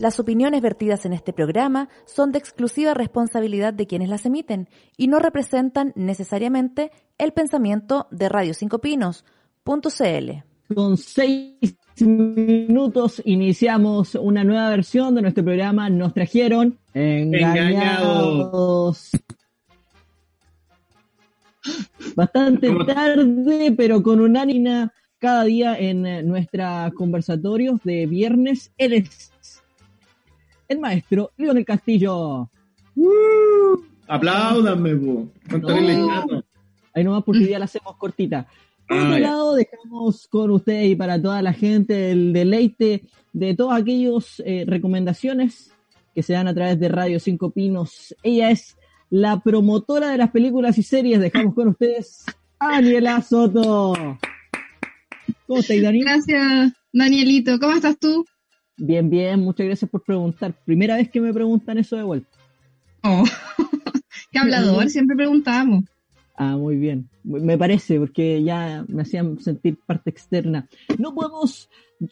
Las opiniones vertidas en este programa son de exclusiva responsabilidad de quienes las emiten y no representan necesariamente el pensamiento de Radio 5 Pinos. Punto CL. Con seis minutos iniciamos una nueva versión de nuestro programa. Nos trajeron engañados. Bastante tarde, pero con unánima cada día en nuestra conversatorios de viernes. Él es el maestro Leonel Castillo. Apláudanme, po. No. Ahí nomás porque hoy día la hacemos cortita. Por Ah, otro ya. lado, dejamos con ustedes y para toda la gente el deleite de todas aquellas recomendaciones que se dan a través de Radio Cinco Pinos. Ella es la promotora de las películas y series. Dejamos con ustedes a Daniela Soto. ¿Cómo estáis, Dani? Gracias, Danielito. ¿Cómo estás tú? Bien, bien. Muchas gracias por preguntar. Primera vez que me preguntan eso de vuelta. Oh, qué hablador, siempre preguntamos. Ah, muy bien. Me parece, porque ya me hacían sentir parte externa. No podemos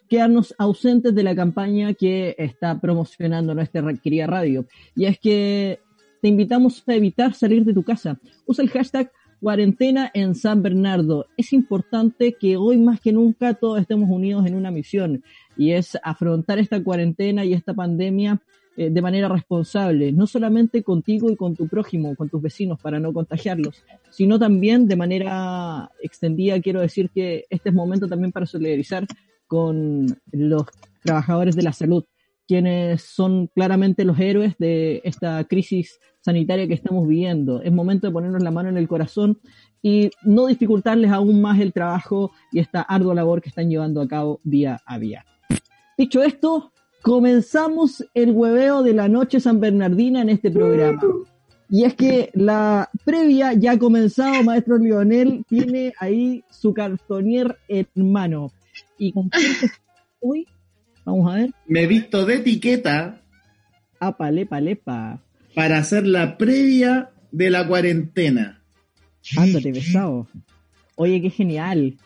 quedarnos ausentes de la campaña que está promocionando nuestra ra- querida radio. Y es que te invitamos a evitar salir de tu casa. Usa el hashtag cuarentena en San Bernardo. Es importante que hoy más que nunca todos estemos unidos en una misión y es afrontar esta cuarentena y esta pandemia eh, de manera responsable, no solamente contigo y con tu prójimo, con tus vecinos para no contagiarlos, sino también de manera extendida quiero decir que este es momento también para solidarizar con los trabajadores de la salud, quienes son claramente los héroes de esta crisis sanitaria que estamos viviendo. Es momento de ponernos la mano en el corazón y no dificultarles aún más el trabajo y esta ardua labor que están llevando a cabo día a día. Dicho esto, comenzamos el hueveo de la noche San Bernardina en este programa. Y es que la previa ya ha comenzado, maestro Lionel tiene ahí su cartonier en mano. Y con Uy, vamos a ver. Me he visto de etiqueta Apa, lepa, lepa. para hacer la previa de la cuarentena. Ándate, pesado. Oye, qué genial.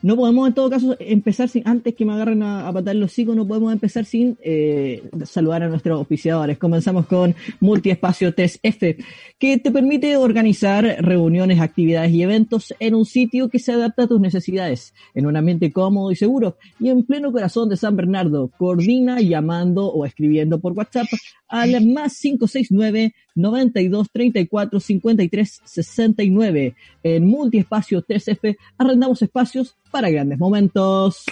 No podemos en todo caso empezar sin, antes que me agarren a, patar los hocico, no podemos empezar sin eh, saludar a nuestros auspiciadores. Comenzamos con Multiespacio 3F, que te permite organizar reuniones, actividades y eventos en un sitio que se adapta a tus necesidades, en un ambiente cómodo y seguro, y en pleno corazón de San Bernardo. Coordina llamando o escribiendo por WhatsApp al más 569 92 34 53 69. En Multiespacio 3F arrendamos espacios para grandes momentos.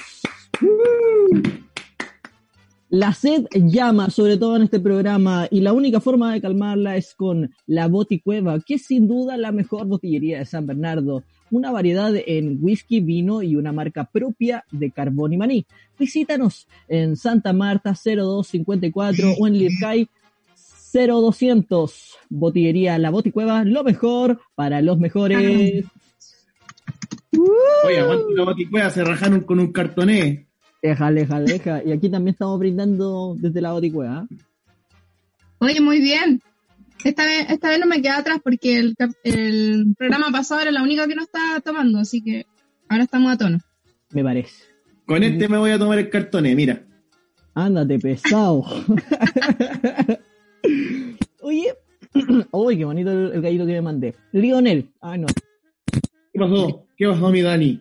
La sed llama, sobre todo en este programa, y la única forma de calmarla es con la Boticueva, que es sin duda la mejor botillería de San Bernardo. Una variedad en whisky, vino y una marca propia de carbón y maní. Visítanos en Santa Marta 0254 o en Lircay 0200. Botillería La Boticueva, lo mejor para los mejores. Oye, aguante la boticuea, se rajaron con un cartoné. Deja, deja, deja. Y aquí también estamos brindando desde la Boticueva. ¿eh? Oye, muy bien. Esta vez, esta vez no me quedé atrás porque el, el programa pasado era la única que no estaba tomando, así que ahora estamos a tono. Me parece. Con este me voy a tomar el cartoné, mira. Ándate, pesado. Oye, uy, qué bonito el, el gallito que me mandé. Lionel, ay no, ¿Qué pasó? ¿Qué pasó, mi Dani?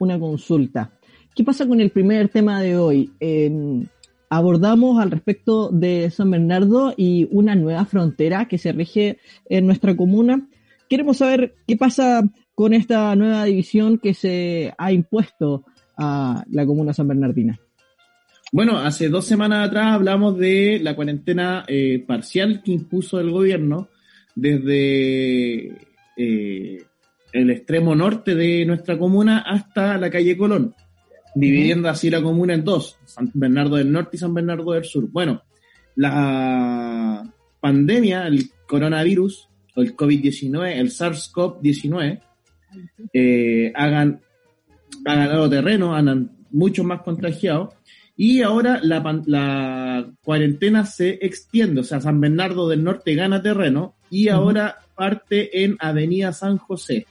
una consulta. ¿Qué pasa con el primer tema de hoy? Eh, abordamos al respecto de San Bernardo y una nueva frontera que se rige en nuestra comuna. Queremos saber qué pasa con esta nueva división que se ha impuesto a la comuna San Bernardina. Bueno, hace dos semanas atrás hablamos de la cuarentena eh, parcial que impuso el gobierno desde eh, el extremo norte de nuestra comuna hasta la calle Colón. dividiendo así la comuna en dos, San Bernardo del Norte y San Bernardo del Sur. Bueno, la pandemia, el coronavirus, o el COVID-19, el SARS-CoV-19, eh, ha ganado terreno, han muchos más contagiados, y ahora la, la cuarentena se extiende, o sea, San Bernardo del Norte gana terreno y ahora parte en Avenida San José.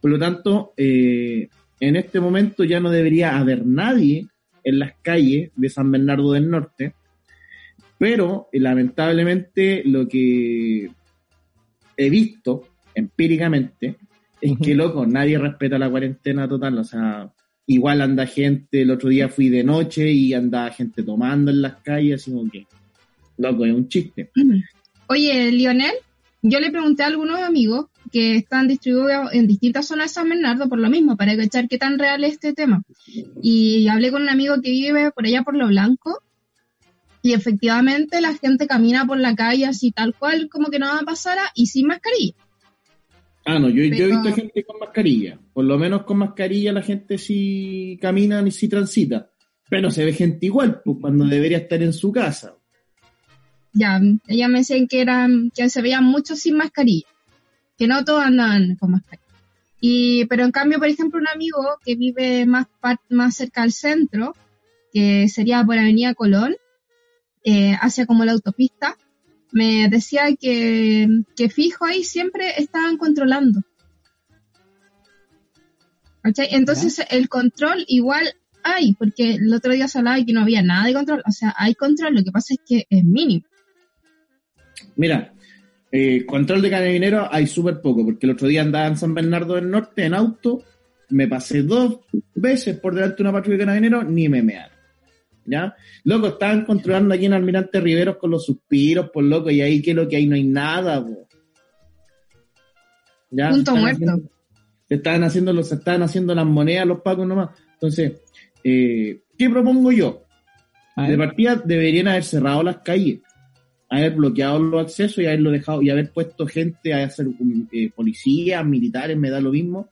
Por lo tanto, eh, en este momento ya no debería haber nadie en las calles de San Bernardo del Norte, pero eh, lamentablemente lo que he visto empíricamente es que, loco, nadie respeta la cuarentena total, o sea, igual anda gente, el otro día fui de noche y andaba gente tomando en las calles, así como que, loco, es un chiste. Oye, Lionel, yo le pregunté a algunos amigos que están distribuidos en distintas zonas de San Bernardo por lo mismo, para cachar qué tan real es este tema. Y hablé con un amigo que vive por allá por Lo Blanco, y efectivamente la gente camina por la calle así tal cual como que nada pasara y sin mascarilla. Ah, no, yo, yo he visto gente con mascarilla. Por lo menos con mascarilla la gente sí camina y sí transita. Pero se ve gente igual, pues, cuando debería estar en su casa. Ya, ella me decían que eran, que se veían muchos sin mascarilla, que no todos andaban con mascarilla. Y, pero en cambio, por ejemplo, un amigo que vive más, más cerca al centro, que sería por Avenida Colón, eh, hacia como la autopista, me decía que, que fijo ahí siempre estaban controlando. ¿Cachai? Entonces el control igual hay, porque el otro día se hablaba de que no había nada de control, o sea, hay control, lo que pasa es que es mínimo. Mira, eh, control de carabineros hay súper poco, porque el otro día andaba en San Bernardo del Norte en auto, me pasé dos veces por delante de una patrulla de carabineros, ni me mearon. ¿Ya? Loco, estaban controlando aquí en Almirante Riveros con los suspiros, por loco, y ahí que lo que hay no hay nada, po. ¿Ya? Punto muerto. haciendo- se estaban haciendo los, estaban haciendo las monedas los pacos nomás. Entonces, eh, ¿qué propongo yo? De partida deberían haber cerrado las calles, haber bloqueado los accesos y haberlo dejado y haber puesto gente a hacer eh, policías, militares, me da lo mismo,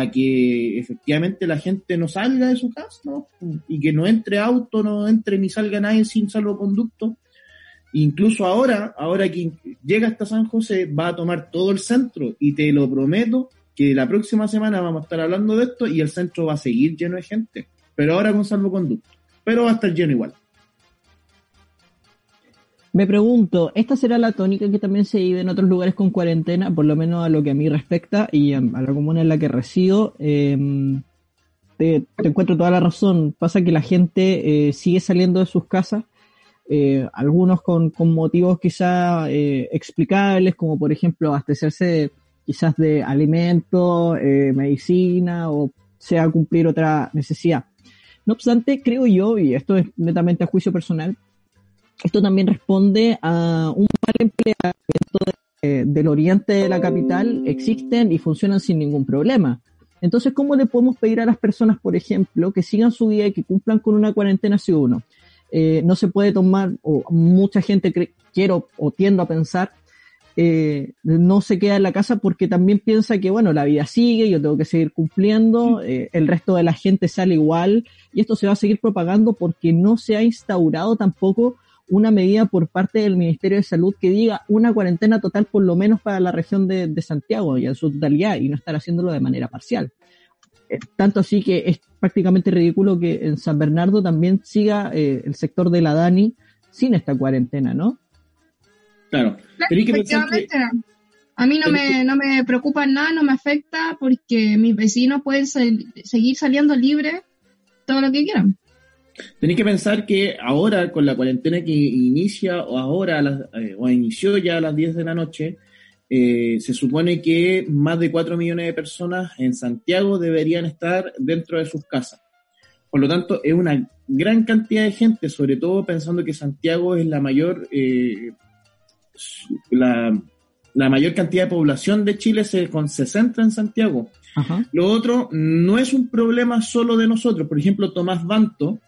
a que efectivamente la gente no salga de su casa ¿no? y que no entre auto, no entre ni salga nadie sin salvoconducto. Incluso ahora, ahora que llega hasta San José, va a tomar todo el centro y te lo prometo que la próxima semana vamos a estar hablando de esto y el centro va a seguir lleno de gente, pero ahora con salvoconducto, pero va a estar lleno igual. Me pregunto, ¿esta será la tónica que también se vive en otros lugares con cuarentena? Por lo menos a lo que a mí respecta y a, la comuna en la que resido. eh, te, encuentro toda la razón. Pasa que la gente eh, sigue saliendo de sus casas, eh, algunos con, con motivos quizá eh, explicables, como por ejemplo abastecerse quizás de alimentos, eh, medicina o sea cumplir otra necesidad. No obstante, creo yo, y esto es netamente a juicio personal, esto también responde a un mal empleamiento de- del oriente de la capital, existen y funcionan sin ningún problema. Entonces, ¿cómo le podemos pedir a las personas, por ejemplo, que sigan su vida y que cumplan con una cuarentena si uno? Eh, no se puede tomar, o mucha gente cre- quiero o tiendo a pensar, eh, no se queda en la casa porque también piensa que, bueno, la vida sigue, yo tengo que seguir cumpliendo, eh, el resto de la gente sale igual, y esto se va a seguir propagando porque no se ha instaurado tampoco una medida por parte del Ministerio de Salud que diga una cuarentena total por lo menos para la región de, de Santiago y en su totalidad y no estar haciéndolo de manera parcial. Eh, tanto así que es prácticamente ridículo que en San Bernardo también siga eh, el sector de la Dani sin esta cuarentena, ¿no? Claro. Que que- Efectivamente, a mí no me, no me preocupa nada, no me afecta porque mis vecinos pueden sal- seguir saliendo libres todo lo que quieran. Tenéis que pensar que ahora, con la cuarentena que inicia, o ahora, a las- eh, o inició ya a las 10 de la noche, eh, se supone que más de 4 millones de personas en Santiago deberían estar dentro de sus casas. Por lo tanto, es una gran cantidad de gente, sobre todo pensando que Santiago es la mayor, eh, la, la mayor cantidad de población de Chile se, con- se centra en Santiago. Ajá. Lo otro no es un problema solo de nosotros. Por ejemplo, Tomás Banto,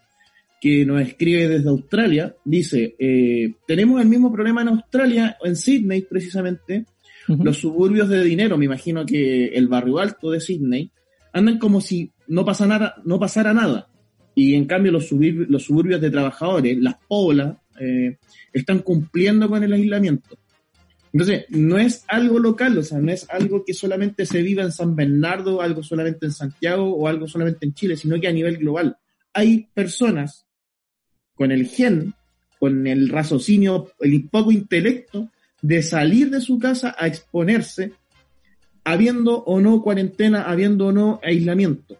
que nos escribe desde Australia, dice, eh, tenemos el mismo problema en Australia, en Sydney precisamente, los suburbios de dinero, me imagino que el barrio alto de Sydney, andan como si no, pasa nada, no pasara nada. Y en cambio los, suburbios, los suburbios de trabajadores, las poblas, eh, están cumpliendo con el aislamiento. Entonces, no es algo local, o sea, no es algo que solamente se viva en San Bernardo, algo solamente en Santiago o algo solamente en Chile, sino que a nivel global. Hay personas con el gen, con el raciocinio, el poco intelecto de salir de su casa a exponerse, habiendo o no cuarentena, habiendo o no aislamiento.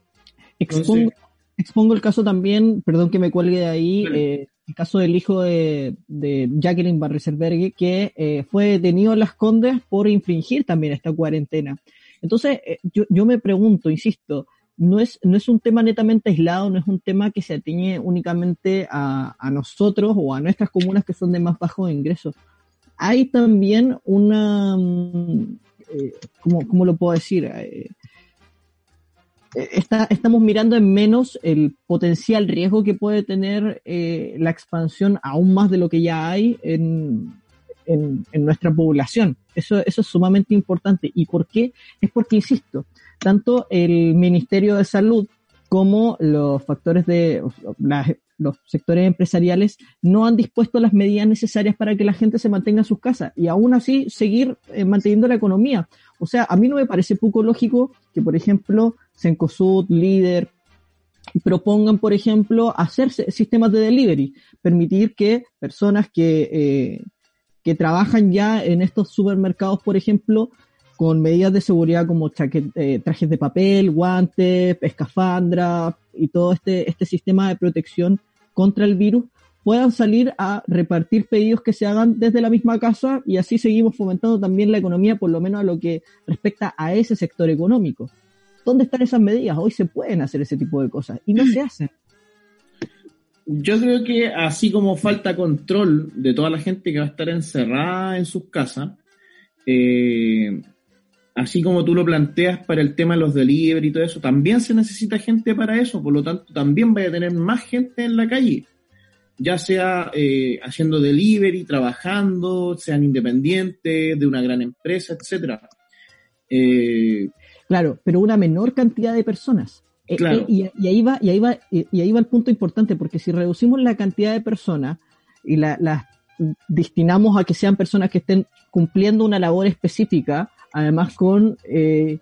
Expongo, Entonces- expongo el caso también, perdón que me cuelgue de ahí, eh, el caso del hijo de, de Jacqueline Barriselbergue, que eh, fue detenido en Las Condes por infringir también esta cuarentena. Entonces, eh, yo, yo me pregunto, insisto, no es, no es un tema netamente aislado, no es un tema que se atiñe únicamente a, a nosotros o a nuestras comunas que son de más bajos ingresos. Hay también una, mm, eh, ¿cómo, cómo lo puedo decir? Eh, eh, está, estamos mirando en menos el potencial riesgo que puede tener eh, la expansión aún más de lo que ya hay en, en, nuestra población. Eso, eso es sumamente importante. ¿Y por qué? Es porque, insisto, tanto el Ministerio de Salud como los factores de las- los sectores empresariales no han dispuesto las medidas necesarias para que la gente se mantenga en sus casas y aún así seguir eh, manteniendo la economía. O sea, a mí no me parece poco lógico que, por ejemplo, Cencosud, Líder, propongan, por ejemplo, hacer sistemas de delivery, permitir que personas que, eh, que trabajan ya en estos supermercados, por ejemplo, con medidas de seguridad como eh, trajes de papel, guantes, escafandra y todo este, este sistema de protección contra el virus, puedan salir a repartir pedidos que se hagan desde la misma casa y así seguimos fomentando también la economía, por lo menos a lo que respecta a ese sector económico. ¿Dónde están esas medidas? Hoy se pueden hacer ese tipo de cosas y no se hacen. Yo creo que así como falta control de toda la gente que va a estar encerrada en sus casas, eh, así como tú lo planteas para el tema de los delivery y todo eso, también se necesita gente para eso, por lo tanto también vaya a tener más gente en la calle, ya sea eh, haciendo delivery, trabajando, sean independientes de una gran empresa, etcétera. Eh, Claro, pero una menor cantidad de personas. Eh, Claro. eh, y, y ahí va, y ahí va, y, ahí va el punto importante, porque si reducimos la cantidad de personas y la- las destinamos a que sean personas que estén cumpliendo una labor específica, además con eh,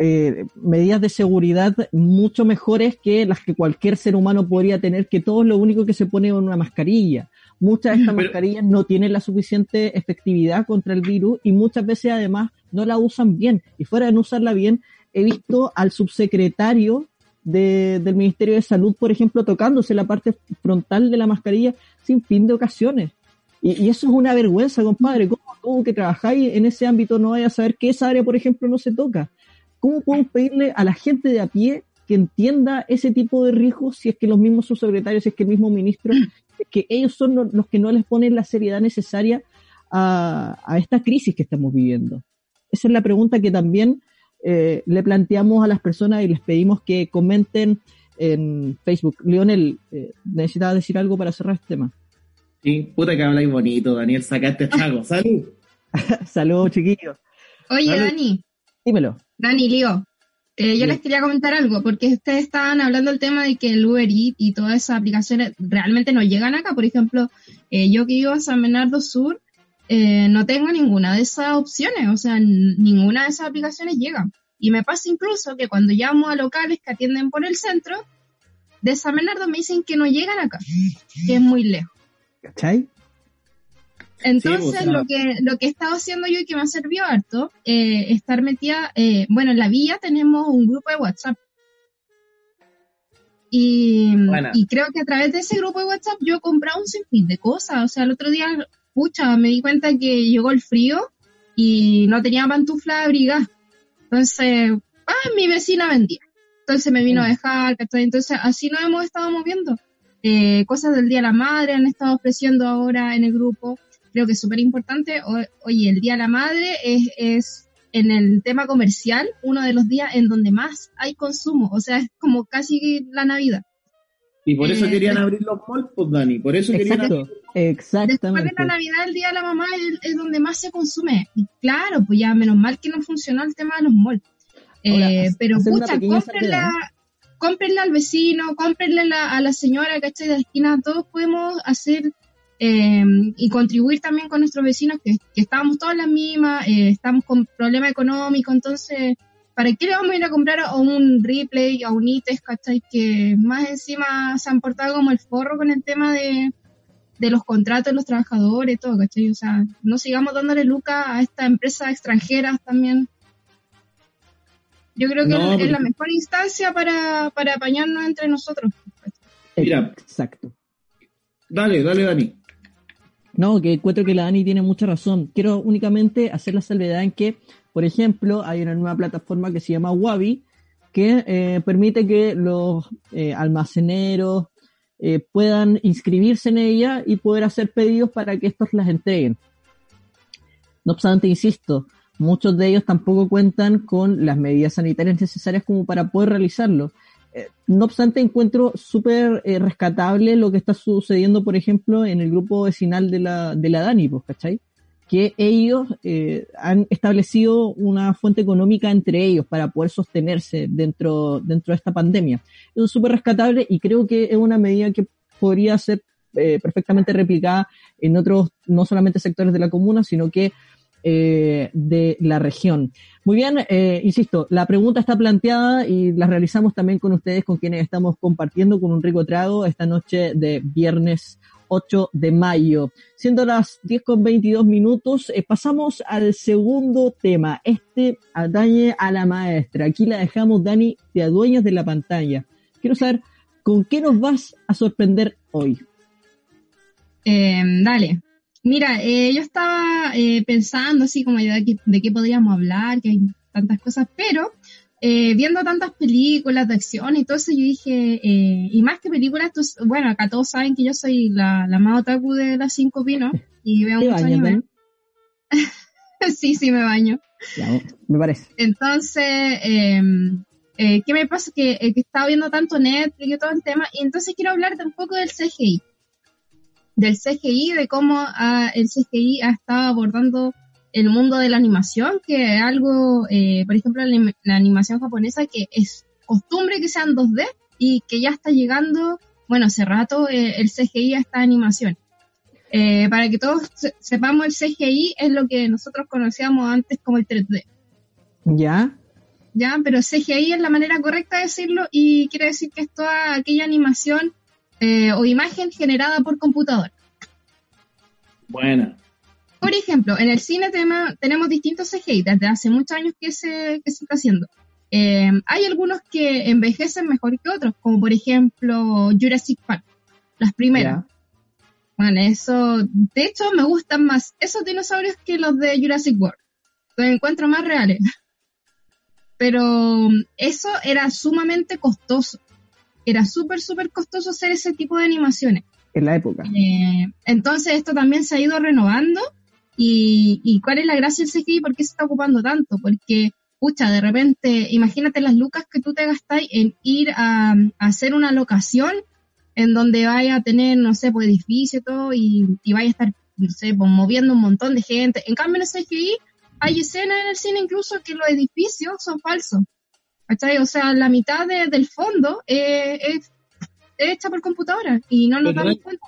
eh, medidas de seguridad mucho mejores que las que cualquier ser humano podría tener, que todo lo único que se pone es una mascarilla. Muchas de estas Pero- mascarillas no tienen la suficiente efectividad contra el virus y muchas veces además no la usan bien. Y fuera de no usarla bien, he visto al subsecretario de- del Ministerio de Salud, por ejemplo, tocándose la parte frontal de la mascarilla sin fin de ocasiones. Y, eso es una vergüenza, compadre. ¿Cómo que trabajáis en ese ámbito no vayas a saber que esa área, por ejemplo, no se toca? ¿Cómo podemos pedirle a la gente de a pie que entienda ese tipo de riesgos si es que los mismos subsecretarios, si es que el mismo ministro, es que ellos son los, los que no les ponen la seriedad necesaria a, a esta crisis que estamos viviendo? Esa es la pregunta que también eh, le planteamos a las personas y les pedimos que comenten en Facebook. Lionel, eh, ¿necesitabas decir algo para cerrar este tema? sí, puta que habláis bonito, Daniel, sacaste chago, salud. Saludos, chiquillos. Oye. Dani, Dímelo. Dani, Lío, eh, yo Sí. les quería comentar algo, porque ustedes estaban hablando del tema de que el Uber Eats y todas esas aplicaciones realmente no llegan acá. Por ejemplo, eh, yo que vivo en San Bernardo Sur, eh, no tengo ninguna de esas opciones, o sea, ninguna de esas aplicaciones llega. Y me pasa incluso que cuando llamo a locales que atienden por el centro, de San Bernardo me dicen que no llegan acá, que es muy lejos. ¿Cachai? Entonces, o sea- lo que lo que he estado haciendo yo y que me ha servido harto, eh, estar metida, eh, bueno, en la villa tenemos un grupo de WhatsApp. Y, Buena. y creo que a través de ese grupo de WhatsApp yo he comprado un sinfín de cosas. O sea, el otro día, pucha, me di cuenta que llegó el frío y no tenía pantufla abrigada. Entonces, ah, mi vecina vendía. Entonces me vino a dejar, ¿cachai? Entonces así nos hemos estado moviendo. Eh, cosas del Día de la Madre han estado ofreciendo ahora en el grupo. Creo que es súper importante. Oye, el Día de la Madre es, es en el tema comercial uno de los días en donde más hay consumo. O sea, es como casi la Navidad. Y por eso Eh, querían de- abrir los malls, pues, Dani, por eso querían Exacto, abrir Después de exactamente. la Navidad, el Día de la Mamá es, es donde más se consume. Y claro, pues ya menos mal que no funcionó el tema de los malls. Ahora, Eh, pero pucha, cómprenla, salvedad. cómprenle al vecino, cómprenle la- a la señora, ¿cachai? De la esquina, todos podemos hacer eh, y contribuir también con nuestros vecinos que, que estábamos todas las mismas, eh, estamos con problema económico, entonces, ¿para qué le vamos a ir a comprar a un replay, a un ITES, ¿cachai? Que más encima se han portado como el forro con el tema de, de los contratos de los trabajadores, todo, ¿cachai? O sea, no sigamos dándole lucas a estas empresas extranjeras también. Yo creo que No, es, porque- la mejor instancia para, para apañarnos entre nosotros. Mira. Exacto. Dale, dale, Dani. No, que encuentro que la Dani tiene mucha razón. Quiero únicamente hacer la salvedad en que, por ejemplo, hay una nueva plataforma que se llama Wabi, que eh, permite que los eh, almaceneros eh, puedan inscribirse en ella y poder hacer pedidos para que estos las entreguen. No obstante, insisto, muchos de ellos tampoco cuentan con las medidas sanitarias necesarias como para poder realizarlo. No obstante, encuentro súper rescatable lo que está sucediendo, por ejemplo, en el grupo vecinal de la, de la Dani, pues, ¿cachai? Que ellos eh, han establecido una fuente económica entre ellos para poder sostenerse dentro, dentro de esta pandemia. Es súper rescatable y creo que es una medida que podría ser eh, perfectamente replicada en otros, no solamente sectores de la comuna, sino que eh, de la región. Muy bien, insisto, la pregunta está planteada y la realizamos también con ustedes, con quienes estamos compartiendo con un rico trago esta noche de viernes 8 de mayo. Siendo las 10 con 22 minutos, eh, pasamos al segundo tema. Este atañe a la maestra. Aquí la dejamos, Dani, de adueñas de la pantalla. Quiero saber, ¿con qué nos vas a sorprender hoy? Eh, dale. Mira, eh, yo estaba eh, pensando así como de de qué podríamos hablar, que hay tantas cosas, pero eh, viendo tantas películas de acción y todo eso, yo dije, eh, y más que películas, bueno, acá todos saben que yo soy la, la más otaku de las cinco pinos y veo ¿Te mucho anime. Sí, sí, me baño. Ya, me parece. Entonces, eh, eh, ¿qué me pasa? Que, eh, que estaba viendo tanto Netflix y todo el tema, y entonces quiero hablar un poco del CGI. Del CGI, de cómo ah, el CGI ha estado abordando el mundo de la animación, que es algo, eh, por ejemplo, la, anim- la animación japonesa, que es costumbre que sean 2D y que ya está llegando, bueno, hace rato eh, el CGI a esta animación. Eh, para que todos se- sepamos, el CGI es lo que nosotros conocíamos antes como el 3D. ¿Ya? ¿ya? Pero CGI es la manera correcta de decirlo y quiere decir que es toda aquella animación eh, o imagen generada por computador. Buena. Por ejemplo, en el cine tema- tenemos distintos CGI desde hace muchos años que se, que se está haciendo. Eh, hay algunos que envejecen mejor que otros, como por ejemplo Jurassic Park, las primeras. Bueno, eso, de hecho, me gustan más esos dinosaurios que los de Jurassic World. Los encuentro más reales. Pero eso era sumamente costoso. Era súper, súper costoso hacer ese tipo de animaciones. En la época. Eh, entonces esto también se ha ido renovando. Y, y cuál es la gracia del CGI? ¿Por qué se está ocupando tanto? Porque, pucha, de repente, imagínate las lucas que tú te gastáis en ir a, a hacer una locación en donde vaya a tener, no sé, pues edificio y todo, y, y vaya a estar, no sé, pues moviendo un montón de gente. En cambio, en el CGI hay escenas en el cine incluso que los edificios son falsos. ¿Cachai? O sea, la mitad de- del fondo eh, es, es hecha por computadora y no nos damos cuenta.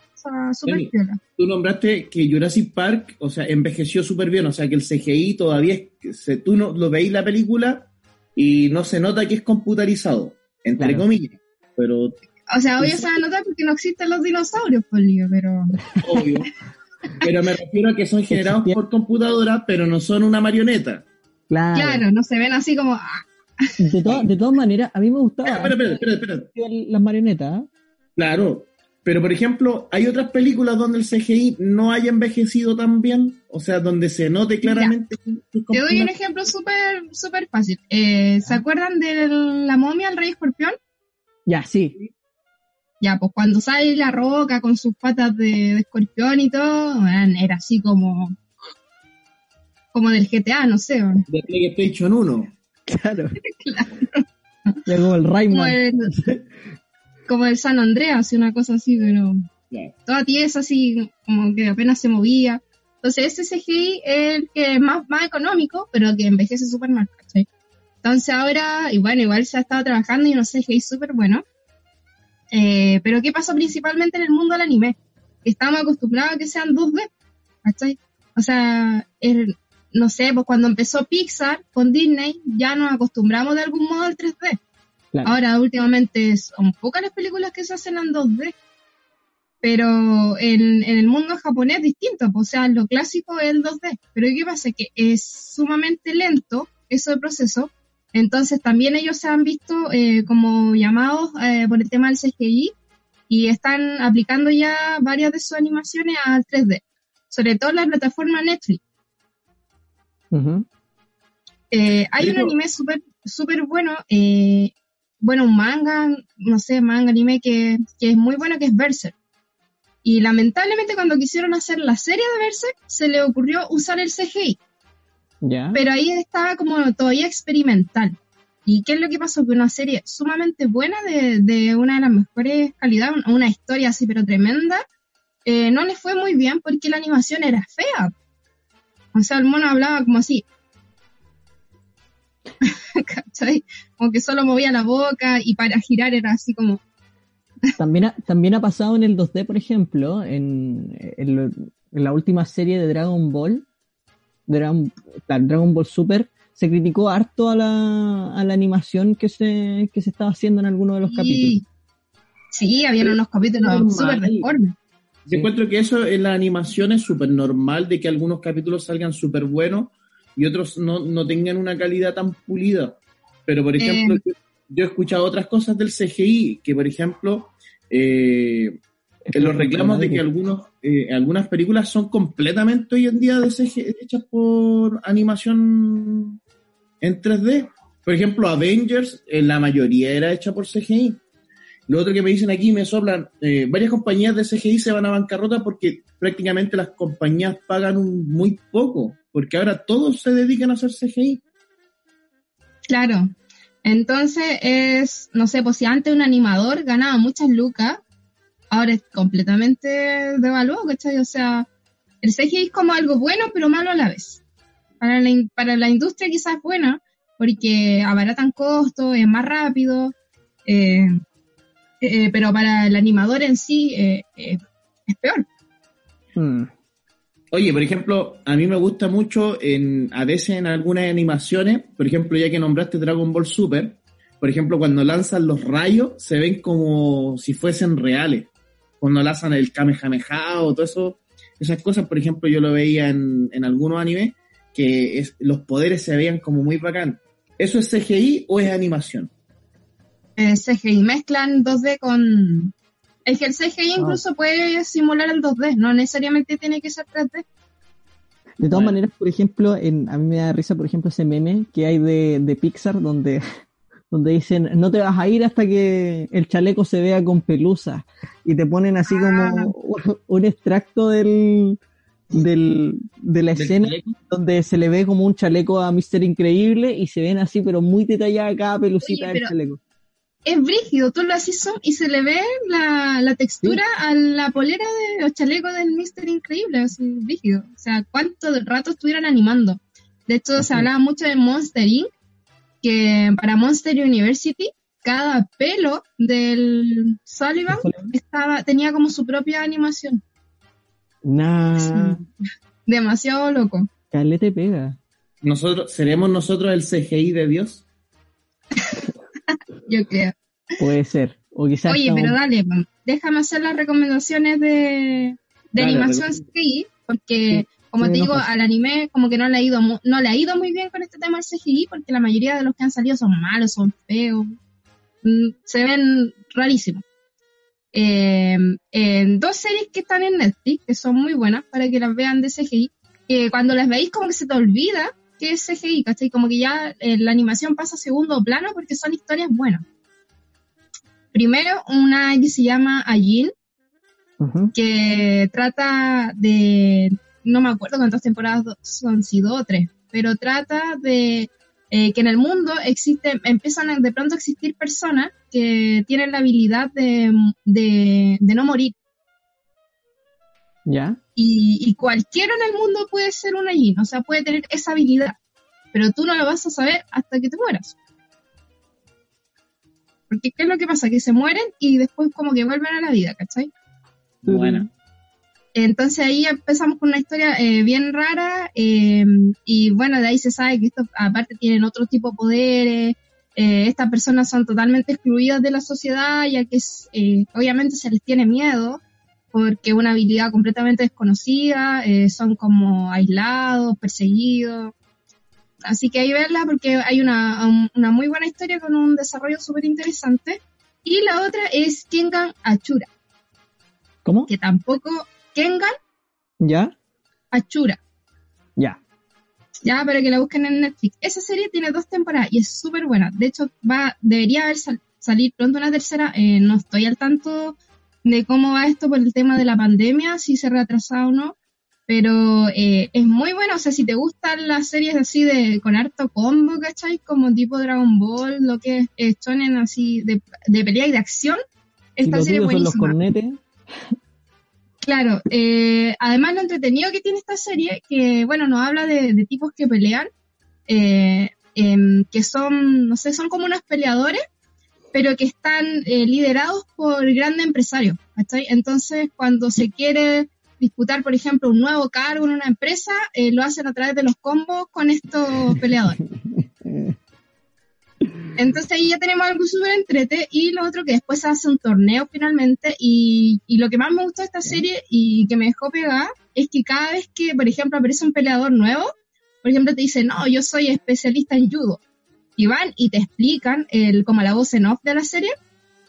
Súper. Tú nombraste que Jurassic Park, o sea, envejeció súper bien, o sea, que el CGI todavía es, se, tú no, lo veis la película y no se nota que es computarizado, entre Claro. comillas, pero O sea, hoy se va a notar porque no existen los dinosaurios, lío, pero... obvio. pero me refiero a que son generados por computadora, pero no son una marioneta. Claro. Claro, no se ven así como... ah, De, to- de todas maneras, a mí me gustaba Espera, espera, espera, espera, espera. las marionetas. ¿eh? Claro, pero por ejemplo, hay otras películas donde el CGI no haya envejecido tan bien, o sea, donde se note claramente. Te doy un ejemplo súper súper fácil. Eh, ¿Se acuerdan de la momia, el rey escorpión? Ya, sí. Ya, pues cuando sale la roca con sus patas de, de escorpión y todo, era así como... Como del GTA, no sé. weón. de PlayStation 1. Claro. Ya como el Como Rayman. el, como el San Andreas, una cosa así, pero... Claro. toda tiesa, así como que apenas se movía. Entonces ese CGI es el que es más, más económico, pero que envejece súper mal, ¿cachai? Entonces ahora, y bueno, igual se ha estado trabajando y no sé, es súper bueno. Eh, pero ¿qué pasó principalmente en el mundo del anime? Estamos acostumbrados a que sean 2D, ¿cachai? O sea, el, no sé, pues cuando empezó Pixar con Disney, ya nos acostumbramos de algún modo al 3D. Claro. Ahora, últimamente, son pocas las películas que se hacen en 2D. Pero en, en el mundo japonés es distinto, o sea, lo clásico es el 2D. Pero ¿qué pasa? Que es sumamente lento eso de proceso. Entonces también ellos se han visto eh, como llamados eh, por el tema del CGI y están aplicando ya varias de sus animaciones al 3D. Sobre todo la plataforma Netflix. Eh, hay un anime súper súper bueno, eh, bueno, un manga, no sé, manga, anime que, que es muy bueno, que es Berserk. Y lamentablemente cuando quisieron hacer la serie de Berserk, se le ocurrió usar el CGI, Ya. pero ahí estaba como todavía experimental. ¿Y qué es lo que pasó? Que una serie sumamente buena, de, de una de las mejores calidades, una historia así pero tremenda, eh, no le fue muy bien porque la animación era fea. O sea, el mono hablaba como así. ¿Cachai? Como que solo movía la boca y para girar era así como... También ha, también ha pasado en el 2D, por ejemplo, en, en lo- en la última serie de Dragon Ball, Dragon, Dragon Ball Super, se criticó harto a la, a la animación que se, que se estaba haciendo en algunos de los capítulos. Sí, sí habían unos capítulos normal. súper deformes. Yo Sí. encuentro que eso en la animación es súper normal de que algunos capítulos salgan súper buenos y otros no, no tengan una calidad tan pulida. Pero, por ejemplo, Eh. yo, yo he escuchado otras cosas del CGI, que por ejemplo, eh, en los reclamos de que algunos, eh, algunas películas son completamente hoy en día de CGI, hechas por animación en 3D. Por ejemplo, Avengers, eh, la mayoría era hecha por CGI. Lo otro que me dicen aquí, me soplan, eh, varias compañías de CGI se van a bancarrota porque prácticamente las compañías pagan un muy poco, porque ahora todos se dedican a hacer CGI. Claro. Entonces es, no sé, pues si antes un animador ganaba muchas lucas, ahora es completamente devaluado, ¿cachai? O sea, el CGI es como algo bueno, pero malo a la vez. Para la, in- para la industria quizás es buena, porque abaratan costos, es más rápido, eh, eh, pero para el animador en sí eh, eh, es peor. Mm, Oye, por ejemplo, a mí me gusta mucho en, a veces en algunas animaciones, por ejemplo, ya que nombraste Dragon Ball Super, por ejemplo, cuando lanzan los rayos, se ven como si fuesen reales. Cuando lanzan el Kamehameha o todo eso, esas cosas, por ejemplo, yo lo veía en, en algunos animes, que los poderes se veían como muy bacán. ¿Eso es CGI o es animación? Eh, CGI mezclan 2D con... Es que el CGI incluso puede simular el 2D, no necesariamente tiene que ser 3D. De todas Bueno. maneras, por ejemplo, en, a mí me da risa, por ejemplo, ese meme que hay de, de Pixar donde, donde dicen, no te vas a ir hasta que el chaleco se vea con pelusa. Y te ponen así Ah. como un, extracto del, del, de la Del escena chaleco. donde se le ve como un chaleco a Mister Increíble y se ven así, pero muy detallada cada pelucita Oye, del pero- chaleco. Es brígido, tú lo haces zoom y se le ve la, la textura a la polera de los chalecos del Mister Increíble, así, brígido. O sea, cuánto rato estuvieran animando. De hecho, se hablaba mucho de Monster Inc., que para Monster University, cada pelo del Sullivan estaba, tenía como su propia animación. Nah, Demasiado loco. calete pega. Nosotros, ¿Seremos nosotros el CGI de Dios? Yo creo. Puede ser. O quizás Oye, pero dale, pa, déjame hacer las recomendaciones de, de Dale, animación recom- CGI, porque Sí, como sí, te digo, pasa. al anime como que no le ha ido no le ha ido muy bien con este tema del CGI, porque la mayoría de los que han salido son malos, son feos, mm, se ven rarísimos. Eh, en dos series que están en Netflix, que son muy buenas para que las vean de CGI, que cuando las veis como que se te olvida que es CGI, ¿cachai? Como que ya eh, la animación pasa a segundo plano porque son historias buenas. Primero, una que se llama Ajin, que trata de, no me acuerdo cuántas temporadas son, si dos o tres, pero trata de eh, que en el mundo existe, empiezan a de pronto a existir personas que tienen la habilidad de, de, de no morir. ¿Ya? Y, y cualquiera en el mundo puede ser un Ajin, o sea, puede tener esa habilidad. pero tú no lo vas a saber hasta que te mueras. Porque ¿qué es lo que pasa? Que se mueren y después como que vuelven a la vida, ¿cachai? Buena. Entonces ahí empezamos con una historia eh, bien rara eh, y bueno, de ahí se sabe que estos aparte tienen otro tipo de poderes, eh, estas personas son totalmente excluidas de la sociedad ya que es, eh, obviamente se les tiene miedo porque es una habilidad completamente desconocida, eh, son como aislados, perseguidos. Así que hay que verla porque hay una, un- una muy buena historia con un desarrollo súper interesante. Y la otra es Kengan Achura, ¿Cómo? que tampoco Kengan ¿Ya? Achura. Ya. Ya, para que la busquen en Netflix. Esa serie tiene dos temporadas y es súper buena. De hecho, va, debería haber sal- salir pronto una tercera. Eh, no estoy al tanto de cómo va esto por el tema de la pandemia, si se retrasa o no. Pero eh, es muy buena. O sea, si te gustan las series así de con harto combo, ¿cachai? Como tipo Dragon Ball, lo que es eh, shonen así de, de pelea y de acción. Esta serie es tuyos son los buenísima. cornetes. Claro, eh, además lo entretenido que tiene esta serie, que bueno, nos habla de, de tipos que pelean, eh, que son, no sé, son como unos peleadores, pero que están eh, liderados por grandes empresarios, ¿cachai? Entonces, cuando se quiere disputar, por ejemplo, un nuevo cargo en una empresa, eh, lo hacen a través de los combos con estos peleadores. Entonces ahí ya tenemos algo súper entrete y lo otro que después se hace un torneo finalmente y, y lo que más me gustó de esta serie y que me dejó pegada es que cada vez que, por ejemplo, aparece un peleador nuevo, por ejemplo, te dice, no, yo soy especialista en judo. Y van y te explican, el, como la voz en off de la serie,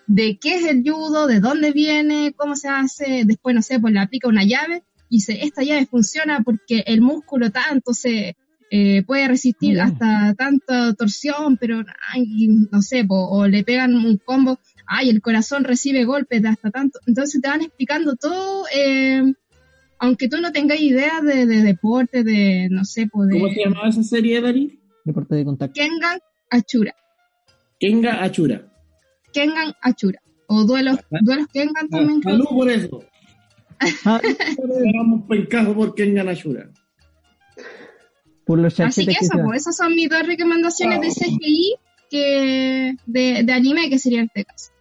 de qué es el judo, de dónde viene, cómo se hace, después, no sé, pues le aplica una llave y dice, esta llave funciona porque el músculo tanto se eh, puede resistir hasta tanta torsión, pero ay, no sé, po, o le pegan un combo, ay, el corazón recibe golpes de hasta tanto. Entonces te van explicando todo, eh, aunque tú no tengas idea de, de deporte, de, no sé, pues ¿Cómo se llamaba esa serie, Dari? Deporte de contacto. Kengan Achura. Kenga Achura. Kengan Achura. O duelos, duelos Kengan también. creo. Salud por eso. Ah, Hagamos pencajo por Kenga Achura. por los Así que que eso, pues esas son mis dos recomendaciones de CGI que de, de anime que sería este caso.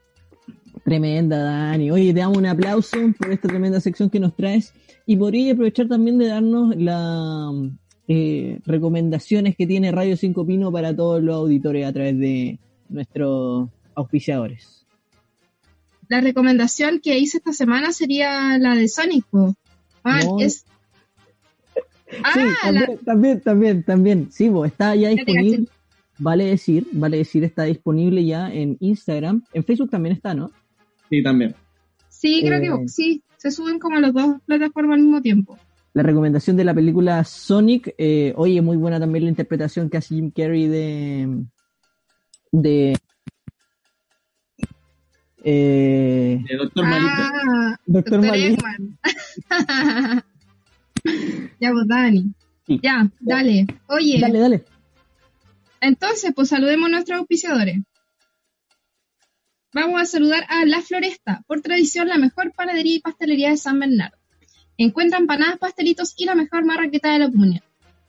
Tremenda, Dani. Oye, te damos un aplauso por esta tremenda sección que nos traes y por ello aprovechar también de darnos las recomendaciones que tiene Radio 5 Pino para todos los auditores a través de nuestros auspiciadores. La recomendación que hice esta semana sería la de Sonic. Ah, No. es... Ah, sí, la- también, también, también. Sí, vos, está ya disponible. Vale decir, vale decir, está disponible ya en Instagram. En Facebook también está, ¿no? Sí, también. sí, creo eh, que sí, se suben como a las dos plataformas al mismo tiempo. La recomendación de la película Sonic, eh, oye, muy buena también la interpretación que hace Jim Carrey de. de. eh, De Doctor Malito. Ah, Doctor Malito. Ya, pues, Dani. Sí. Ya, dale. Oye, Dale, dale. entonces, pues saludemos a nuestros auspiciadores. Vamos a saludar a La Floresta, por tradición la mejor panadería y pastelería de San Bernardo. Encuentra empanadas, pastelitos y la mejor marraqueta de la comunidad.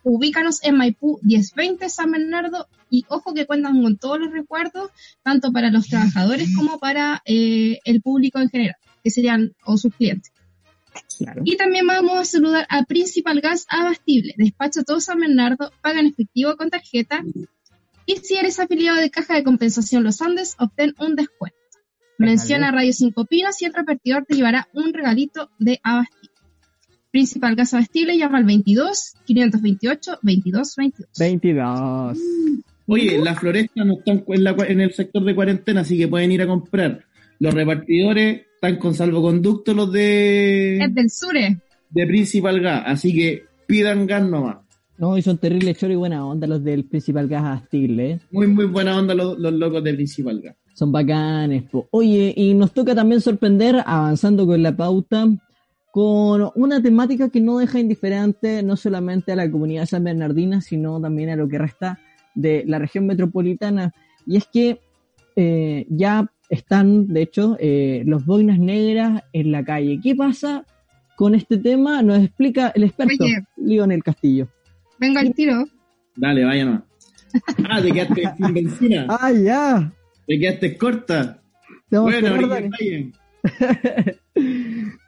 Ubícanos en Maipú 1020 San Bernardo y ojo que cuentan con todos los recuerdos, tanto para los trabajadores como para eh, el público en general, que serían o sus clientes. Claro. Y también vamos a saludar a Principal Gas Abastible. Despacho todo San Bernardo, paga en efectivo con tarjeta. Y si eres afiliado de Caja de Compensación Los Andes, obtén un descuento. Menciona Radio 5 Pinos y el repartidor te llevará un regalito de Abastible. Principal Gas Abastible llama al 22 528 22 22. 22. Oye, la floresta no están en, la- en el sector de cuarentena, así que pueden ir a comprar. Los repartidores están con salvoconducto los Es de, del Sure. de Principal Gas, así que pidan gas nomás. No, y son terribles choros y buena onda los del principal gas Astigle, ¿eh? Muy, muy buena onda los, los locos de Principal Gas. Son bacanes. po. Oye, y nos toca también sorprender, avanzando con la pauta, con una temática que no deja indiferente no solamente a la comunidad san bernardina, sino también a lo que resta de la región metropolitana. Y es que eh, ya están, de hecho, eh, los boinas negras en la calle. ¿Qué pasa con este tema? Nos explica el experto, Oye. Lionel Castillo. Vengo al tiro. Dale, vaya nomás. Ah, te quedaste sin benzina. ¡Ah, ya! Te quedaste corta. Te vamos a Bueno, esperar.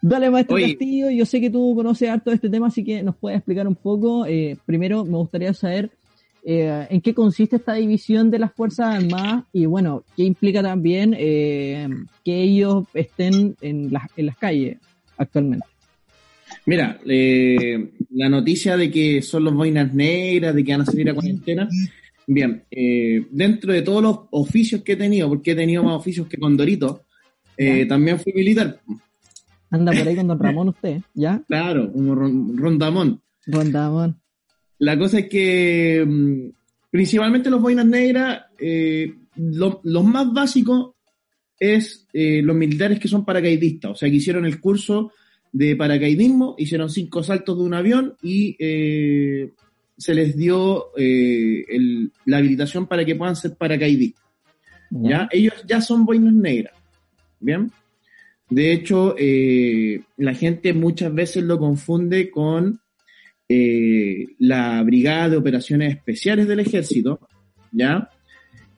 Dale, maestro Oye. Castillo, yo sé que tú conoces harto de este tema, así que nos puedes explicar un poco. Eh, primero, me gustaría saber eh, en qué consiste esta división de las Fuerzas Armadas y, bueno, qué implica también eh, que ellos estén en las, en las calles actualmente. Mira, la noticia de que son los boinas negras, de que van a salir a cuarentena. Bien, eh, dentro de todos los oficios que he tenido, porque he tenido más oficios que Condorito, eh, también fui militar. Anda por ahí con don Ramón usted, ¿ya? Claro, como Ron- Rondamón. Don Ramón. La cosa es que mm, principalmente los boinas negras, eh, lo- los más básicos es eh, los militares que son paracaidistas, o sea, que hicieron el curso de paracaidismo, hicieron cinco saltos de un avión y eh, se les dio el- la habilitación para que puedan ser paracaidistas. ¿ya? Ellos ya son boinas negras. ¿Bien? De hecho, eh, la gente muchas veces lo confunde con eh, la Brigada de Operaciones Especiales del Ejército, ¿ya?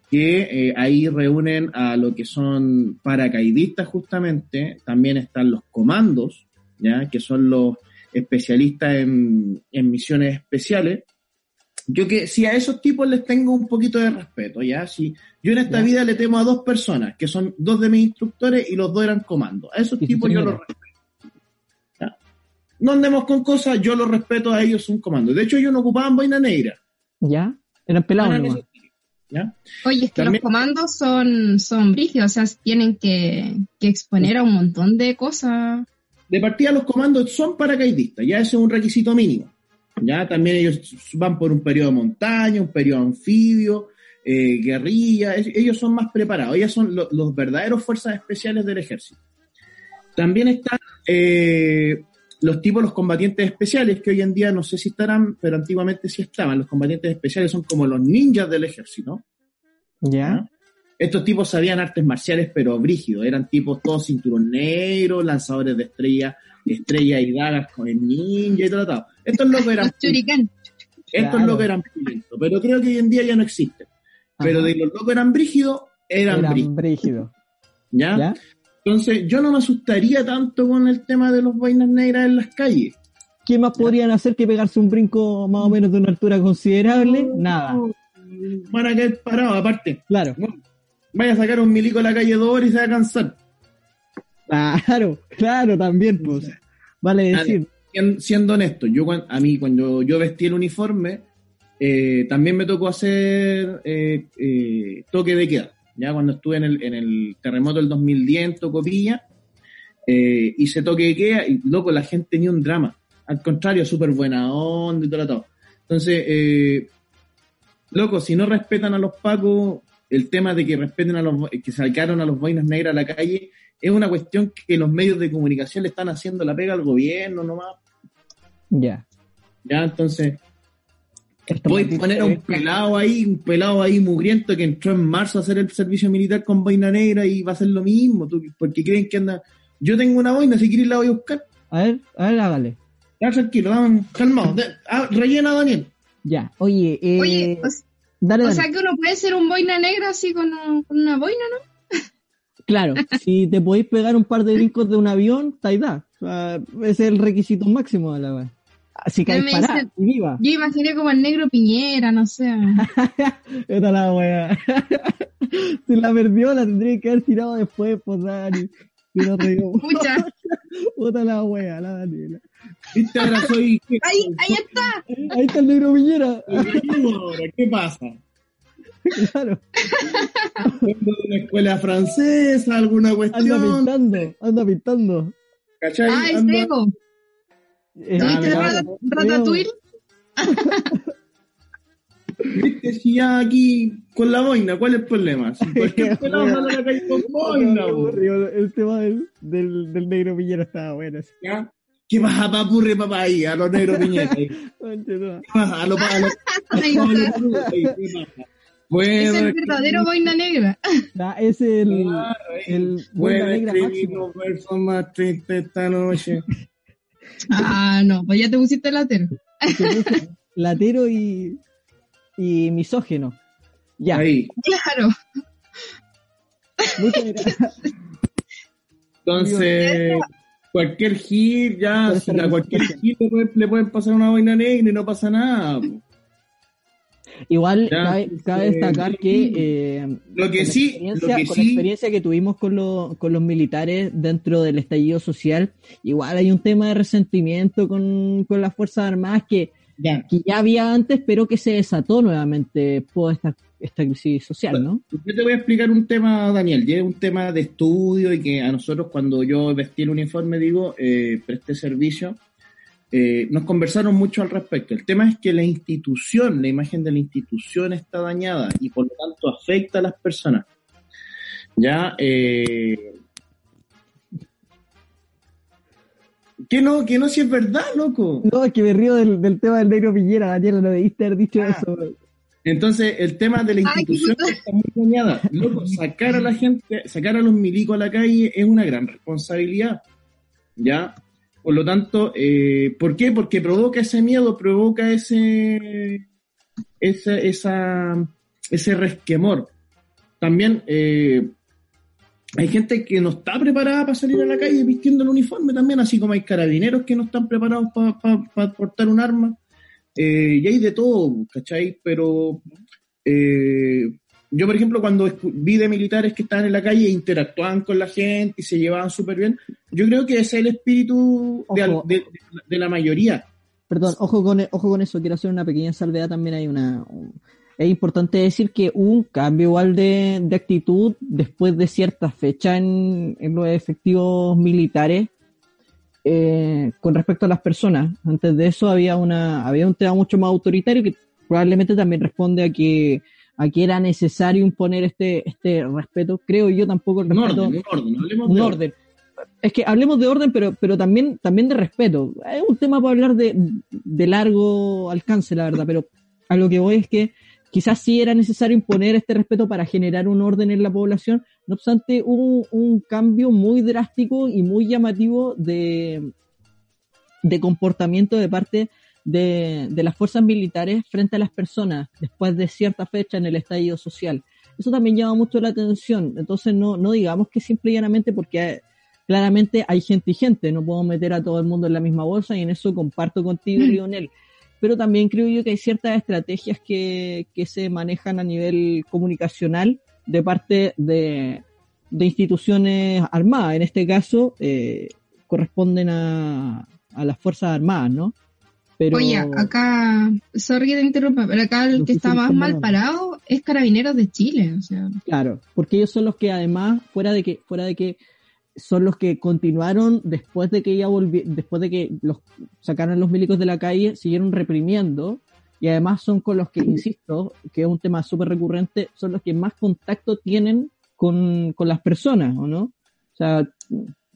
Que eh, ahí reúnen a lo que son paracaidistas justamente, también están los comandos, ¿ya? Que son los especialistas en, en misiones especiales. Yo que si a esos tipos les tengo un poquito de respeto, ¿ya? Si yo en esta Ya. vida le temo a dos personas, que son dos de mis instructores y los dos eran comandos. A esos tipos yo los respeto. ¿ya? No andemos con cosas, yo los respeto a ellos, son comandos. De hecho, ellos no ocupaban boina negra. ¿Ya? Eran pelados Eran esos ¿ya? Oye, es que También- los comandos son, son brígidos, o sea, tienen que, que exponer a un montón de cosas. De partida los comandos son paracaidistas, ya ese es un requisito mínimo. Ya también ellos van por un periodo de montaña, un periodo anfibio, eh, guerrilla, es- ellos son más preparados, ellos son lo- los verdaderos fuerzas especiales del ejército. También están eh, los tipos, los combatientes especiales, que hoy en día no sé si estarán, pero antiguamente sí estaban. Los combatientes especiales son como los ninjas del ejército. ¿Ya? Estos tipos sabían artes marciales, pero brígidos. Eran tipos todos cinturón negro, lanzadores de estrellas, estrellas y dagas con el ninja y todo. todo. Estos locos eran, Los churicán. estos Claro. locos eran pulentos, pero creo que hoy en día ya no existen. Pero Ajá. de los locos eran brígidos, eran, Eran brígidos. brígidos. ¿ya? ¿Ya? Entonces, yo no me asustaría tanto con el tema de los boinas negras en las calles. ¿Qué más podrían hacer que pegarse un brinco más o menos de una altura considerable? Nada. Van a caer parados, aparte. Claro. Vaya a sacar un milico a la calle dos horas y se va a cansar. Claro, claro, también, pues. Vale decir. Sien- siendo honesto, yo a mí cuando yo vestí el uniforme, eh, también me tocó hacer eh, eh, toque de queda. Ya cuando estuve en el, en el terremoto del 2010 en Tocopilla, hice toque de queda y loco, la gente tenía un drama. Al contrario, súper buena onda y todo, todo. Entonces, loco, si no respetan a los pacos, el tema de que respeten a los que sacaron a los boinas negras a la calle, es una cuestión que los medios de comunicación le están haciendo la pega al gobierno nomás. Ya. Ya, entonces, voy a poner a un pelado ahí, un pelado ahí mugriento que entró en marzo a hacer el servicio militar con boina negra y va a hacer lo mismo, tú- porque creen que anda. Yo tengo una boina, si quieres la voy a buscar. A ver, a ver, hágale. Ya, tranquilo, dame- calmado. Ah, rellena, Daniel. Ya. Oye, eh, Oye, o, dale, o sea que uno puede ser un boina negra así con, un- con una boina, ¿no? Claro, si te podéis pegar un par de brincos de un avión, taida. O sea, ese es el requisito máximo de la weá. Así que me pará viva. Yo imaginé como el negro Piñera, no sé. Esta es la weá. si la perdió, la tendría que haber tirado después, por Dani. Si no te digo, Pucha. puta la weá, la Daniela. ¿Viste? Ahora soy. Ahí, ahí está. Ahí está el negro Piñera. Ahora, ¿Qué pasa? Claro. Vengo de una escuela francesa, alguna Anda cuestión. pintando, anda pintando. ¿Cachai? Ah, es Anda- Ego. Eh, Ah, ¿Viste Ratatouille? ¿Viste? Si ya aquí con la boina, ¿cuál es el problema? Si cualquier pelado sale a la calle con boina, El tema del, del, del negro Piñera estaba bueno. sí. ¿Ya? ¿Qué pasa, papurre, papá, ahí? A los negros piñetas. A los. Es Bueno, el verdadero boina negra. Es el, Claro, el Puede negra máximo. los versos más tristes esta noche. Ah, no, pues ya te pusiste latero. Latero y. y misógeno. Ya. Ahí. Claro. Muchas gracias. Entonces, cualquier hit, ya, si a cualquier hit le pueden, le pueden pasar una boina negra y no pasa nada. po. Igual Ya, cabe, destacar que eh, Lo que con la sí, experiencia- lo que con la experiencia que tuvimos con, lo- con los militares dentro del estallido social, igual hay un tema de resentimiento con, con las Fuerzas Armadas que, ya, que ya había antes, pero que se desató nuevamente por esta, esta crisis social, ¿no? Yo te voy a explicar un tema, Daniel, y es un tema de estudio y que a nosotros cuando yo vestí el uniforme, digo, eh, presté servicio, eh, nos conversaron mucho al respecto. El tema es que la institución, la imagen de la institución está dañada y por lo tanto afecta a las personas. Ya, eh, que no, que no si es verdad, loco. No, es que me río del, del tema del negro Piñera, Daniel, no debiste haber dicho Ah. eso. Entonces, el tema de la Ay, institución está muy dañada. Loco, sacar a la gente, sacar a los milicos a la calle es una gran responsabilidad. ¿Ya? Por lo tanto, eh, ¿por qué? Porque provoca ese miedo, provoca ese, esa, esa, ese resquemor. También eh, hay gente que no está preparada para salir a la calle vistiendo el uniforme también, así como hay carabineros que no están preparados para portar un arma. Eh, y hay de todo, ¿cachai? Pero eh, yo, por ejemplo, cuando vi de militares que estaban en la calle e interactuaban con la gente y se llevaban súper bien, yo creo que ese es el espíritu de, al- de- de la mayoría. Perdón, ojo con, ojo con eso, quiero hacer una pequeña salvedad también. Hay una. Es importante decir que hubo un cambio igual de, de actitud después de cierta fecha en, en los efectivos militares eh, con respecto a las personas. Antes de eso había una había un tema mucho más autoritario que probablemente también responde a que a que era necesario imponer este este respeto. Creo yo tampoco el Un respeto orden, un orden, hablemos un de orden. Es que hablemos de orden, pero, pero también, también de respeto. Es un tema para hablar de, de largo alcance, la verdad, pero a lo que voy es que quizás sí era necesario imponer este respeto para generar un orden en la población. No obstante, hubo un, cambio muy drástico y muy llamativo de, de comportamiento de parte de, de las fuerzas militares frente a las personas después de cierta fecha en el estallido social. Eso también llama mucho la atención. Entonces no, no digamos que simple y llanamente porque hay- claramente hay gente y gente, no puedo meter a todo el mundo en la misma bolsa y en eso comparto contigo, Lionel. Pero también creo yo que hay ciertas estrategias que, que se manejan a nivel comunicacional de parte de, de instituciones armadas. En este caso, eh, corresponden a, a las Fuerzas Armadas, ¿no? Pero, Oye, acá, sorry que te interrumpa, pero acá el que está más mal parado es Carabineros de Chile, o sea. Claro, porque ellos son los que además, fuera de que, fuera de que son los que continuaron después de que ya volvi después de que los sacaron los milicos de la calle, siguieron reprimiendo y además son con los que, insisto, que es un tema súper recurrente, son los que más contacto tienen con, con las personas, ¿o no? O sea,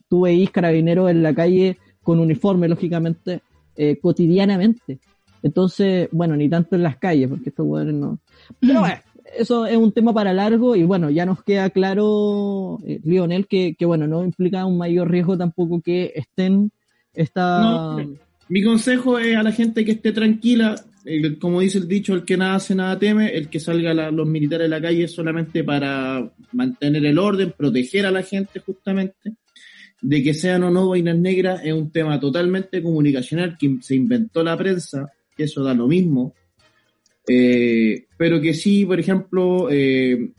tú veís carabineros en la calle con uniforme, lógicamente, eh, cotidianamente. Entonces, bueno, ni tanto en las calles, porque estos hueones no. Pero bueno, eso es un tema para largo y bueno, ya nos queda claro, eh, Lionel, que, que bueno, no implica un mayor riesgo tampoco que estén esta... No, Mi consejo es a la gente que esté tranquila, el- como dice el dicho, el que nada hace nada teme, el que salga los militares a la calle solamente para mantener el orden, proteger a la gente justamente, de que sean o no vainas negras es un tema totalmente comunicacional que se inventó la prensa, que eso da lo mismo, Eh, pero que sí, por ejemplo, eh,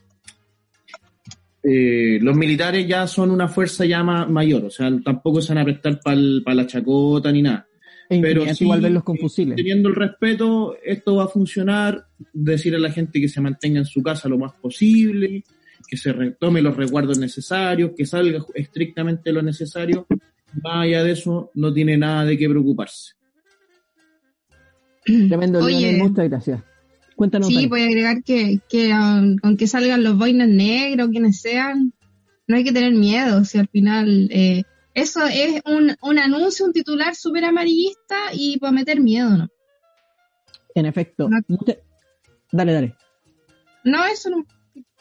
eh, los militares ya son una fuerza ya ma- mayor, o sea, tampoco se van a prestar para la chacota ni nada. E Pero sí, igual verlos con fusiles. Teniendo el respeto, esto va a funcionar. Decir a la gente que se mantenga en su casa lo más posible, que se retome los resguardos necesarios, que salga estrictamente lo necesario. Más allá de eso, no tiene nada de qué preocuparse. Tremendo, Oye. Muchas gracias. Cuéntanos. Sí, voy a agregar que, que um, aunque salgan los boinas negros, quienes sean, no hay que tener miedo, si al final eh, eso es un, un anuncio, un titular súper amarillista y para meter miedo, ¿no? En efecto. No. Mucha- Dale, dale. No, eso no.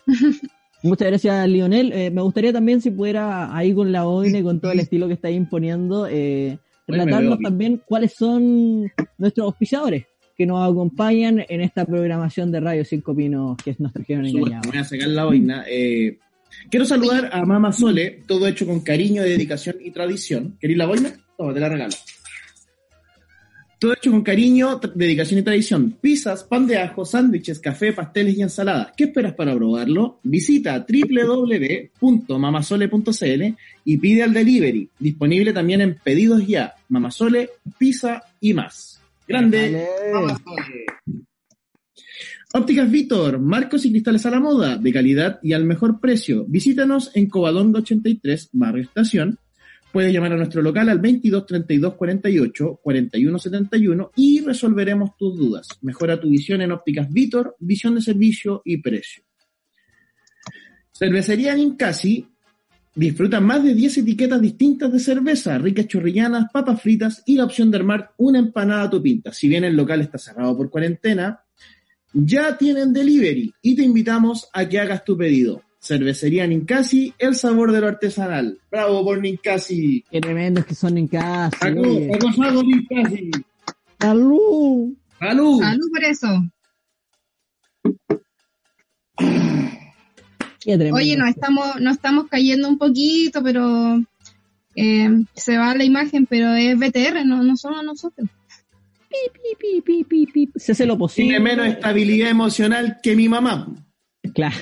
Muchas gracias, Lionel. Eh, me gustaría también si pudiera ahí con la OIN, con todo el estilo que está imponiendo, eh, relatarnos también cuáles son nuestros auspiciadores. que nos acompañan en esta programación de Radio Cinco Pinos que nos trajeron engañados. me voy a sacar la boina. Eh, quiero saludar a Mama Sole, todo hecho con cariño, dedicación y tradición. ¿Queréis la boina? Toma, te la regalo. Todo hecho con cariño, dedicación y tradición. Pizzas, pan de ajo, sándwiches, café, pasteles y ensaladas. ¿Qué esperas para probarlo? Visita www.mamasole.cl y pide al delivery. Disponible también en pedidos ya. Mamasole, pizza y más. Grande. Vale. Ópticas Víctor, marcos y cristales a la moda, de calidad y al mejor precio. Visítanos en Covadonga 83, Barrio Estación. Puedes llamar a nuestro local al 22 32 48 41 71 y resolveremos tus dudas. Mejora tu visión en Ópticas Víctor, visión de servicio y precio. Cervecería Ninkasi disfruta más de 10 etiquetas distintas de cerveza, ricas chorrillanas, papas fritas y la opción de armar una empanada a tu pinta. Si bien el local está cerrado por cuarentena, ya tienen delivery y te invitamos a que hagas tu pedido. Cervecería Ninkasi, el sabor de lo artesanal. Bravo por Ninkasi. Qué tremendos que son casa. Salud, salud, Ninkasi. ¡Salud! Salud. Salud por eso. Qué tremendo. Oye, nos estamos, nos estamos cayendo un poquito, pero eh, se va la imagen, pero es BTR, no, no somos nosotros. Pi, pi. Se hace lo posible. Tiene menos estabilidad emocional que mi mamá. Claro.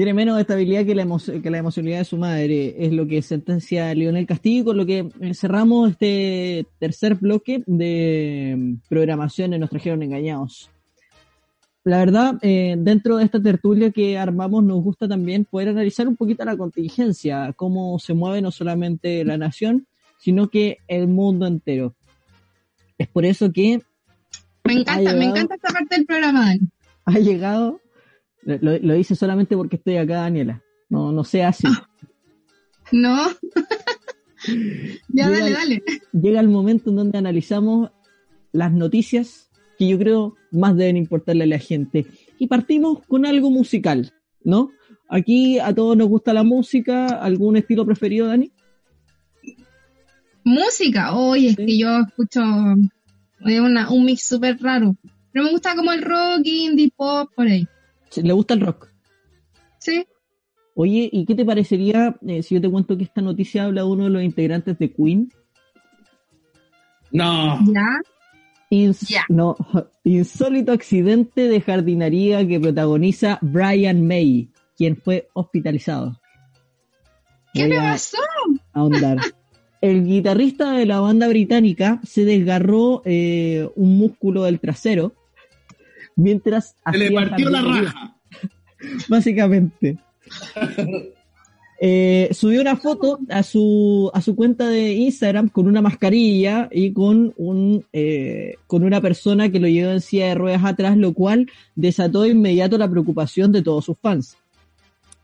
Tiene menos estabilidad que la, que la emocionalidad de su madre, es lo que sentencia Lionel Castillo, con lo que eh, cerramos este tercer bloque de mm, programación en Nos Trajeron Engañados. La verdad, eh, dentro de esta tertulia que armamos, nos gusta también poder analizar un poquito la contingencia, cómo se mueve no solamente la nación, sino que el mundo entero. Es por eso que Me encanta, me encanta esta parte del programa, ha llegado, lo, lo hice solamente porque estoy acá, Daniela. No, no sea así. No. ya, Llega dale, dale. Llega el momento en donde analizamos las noticias que yo creo más deben importarle a la gente. Y partimos con algo musical, ¿no? Aquí a todos nos gusta la música, ¿algún estilo preferido, Dani? Música, oye, es Sí. que yo escucho eh, una, un mix súper raro. Pero me gusta como el rock, indie, pop, por ahí. ¿Le gusta el rock? Sí. Oye, ¿y qué te parecería eh, si yo te cuento que esta noticia habla de uno de los integrantes de Queen? No. Ya. Ins- no, insólito accidente de jardinería que protagoniza Brian May, quien fue hospitalizado. ¿Qué Voy le a pasó? ahondar. El guitarrista de la banda británica se desgarró eh, un músculo del trasero mientras Se le partió la raja. Básicamente. Eh, subió una foto a su, a su cuenta de Instagram con una mascarilla y con un eh, con una persona que lo llevó en silla de ruedas atrás, lo cual desató de inmediato la preocupación de todos sus fans.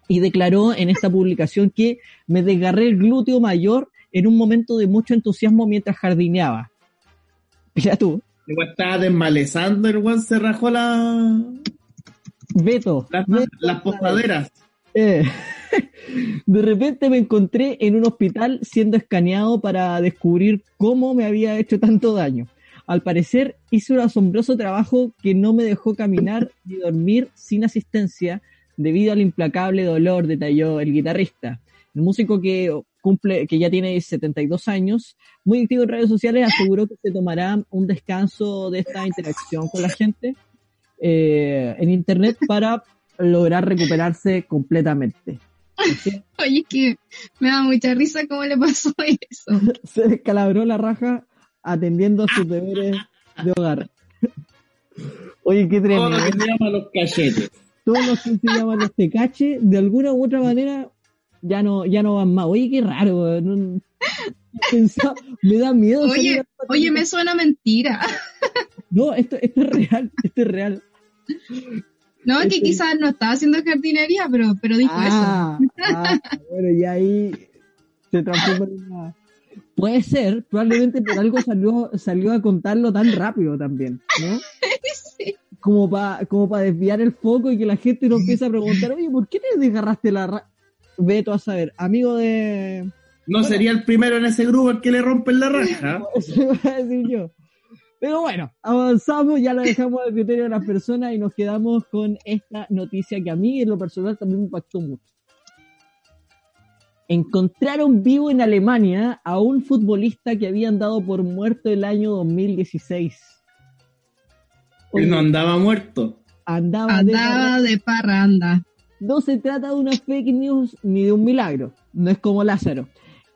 Y declaró en esta publicación que me desgarré el glúteo mayor en un momento de mucho entusiasmo mientras jardineaba. Mira tú, estaba desmalezando, el weón se rajó la, Beto. las, Beto, las posaderas. Eh, de repente me encontré en un hospital siendo escaneado para descubrir cómo me había hecho tanto daño. Al parecer hice un asombroso trabajo que no me dejó caminar ni dormir sin asistencia debido al implacable dolor, detalló el guitarrista. El músico que cumple, que ya tiene 72 años, muy activo en redes sociales, aseguró que se tomará un descanso de esta interacción con la gente eh, en internet para lograr recuperarse completamente. Oye, es que me da mucha risa cómo le pasó eso. se descalabró la raja atendiendo a sus deberes de hogar. Oye, qué tremendo. que se llama los cachetes. Todos los que se llaman los tecache, de alguna u otra manera, ya no, ya no van más. Oye, qué raro. No- pensaba- me da miedo. Oye, oye, me suena mentira. No, esto, esto es real, esto es real. No, es que Este- quizás no estaba haciendo jardinería, pero, pero dijo Ah, ah, bueno, y ahí se transforma en una... Puede ser, probablemente por algo salió, salió a contarlo tan rápido también, ¿no? eso. Sí. Como para como pa desviar el foco y que la gente no empiece a preguntar, oye, ¿por qué te desgarraste la Veto a saber, amigo de... No sería el primero en ese grupo al que le rompen la raja. Eso iba a decir yo. Pero bueno, avanzamos, ya lo dejamos al criterio de las personas y nos quedamos con esta noticia que a mí en lo personal también me impactó mucho. Encontraron vivo en Alemania a un futbolista que habían dado por muerto el año 2016. Él no andaba muerto. Andaba, Andaba de de parranda. No se trata de una fake news ni de un milagro. No es como Lázaro.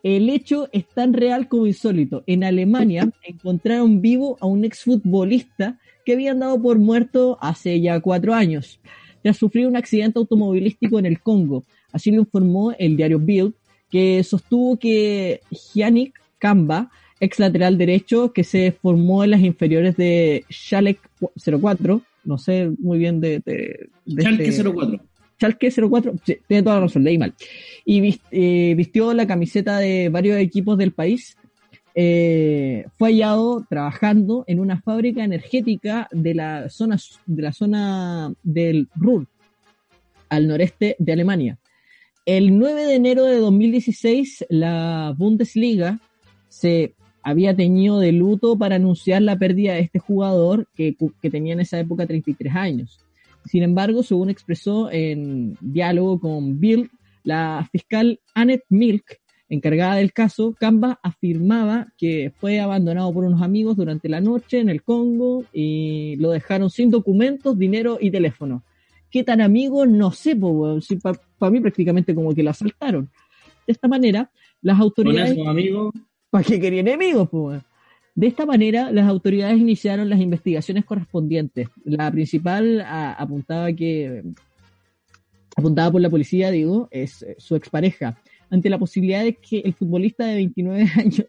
El hecho es tan real como insólito. En Alemania encontraron vivo a un exfutbolista que habían dado por muerto hace ya cuatro años, tras sufrir un accidente automovilístico en el Congo. Así lo informó el diario Bild, que sostuvo que Yannick Kamba, ex lateral derecho, que se formó en las inferiores de Schalke 04, no sé muy bien de... de, de Schalke este- 04. Schalke 04, sí, tiene toda la razón, leí mal. Y eh, vistió la camiseta de varios equipos del país. Eh, fue hallado trabajando en una fábrica energética de la zona, de la zona del Ruhr, al noreste de Alemania. El 9 de enero de 2016, la Bundesliga se había teñido de luto para anunciar la pérdida de este jugador que, que tenía en esa época 33 años. Sin embargo, según expresó en diálogo con Bild, la fiscal Annette Milk, encargada del caso, Kamba afirmaba que fue abandonado por unos amigos durante la noche en el Congo y lo dejaron sin documentos, dinero y teléfono. ¿Qué tan amigos? No sé, para mí prácticamente como que lo asaltaron. De esta manera, las Con autoridades... ¿Para qué quería enemigos, weón? De esta manera, las autoridades iniciaron las investigaciones correspondientes. La principal apuntaba que apuntada por la policía, digo, es eh, su expareja, ante la posibilidad de que el futbolista de 29 años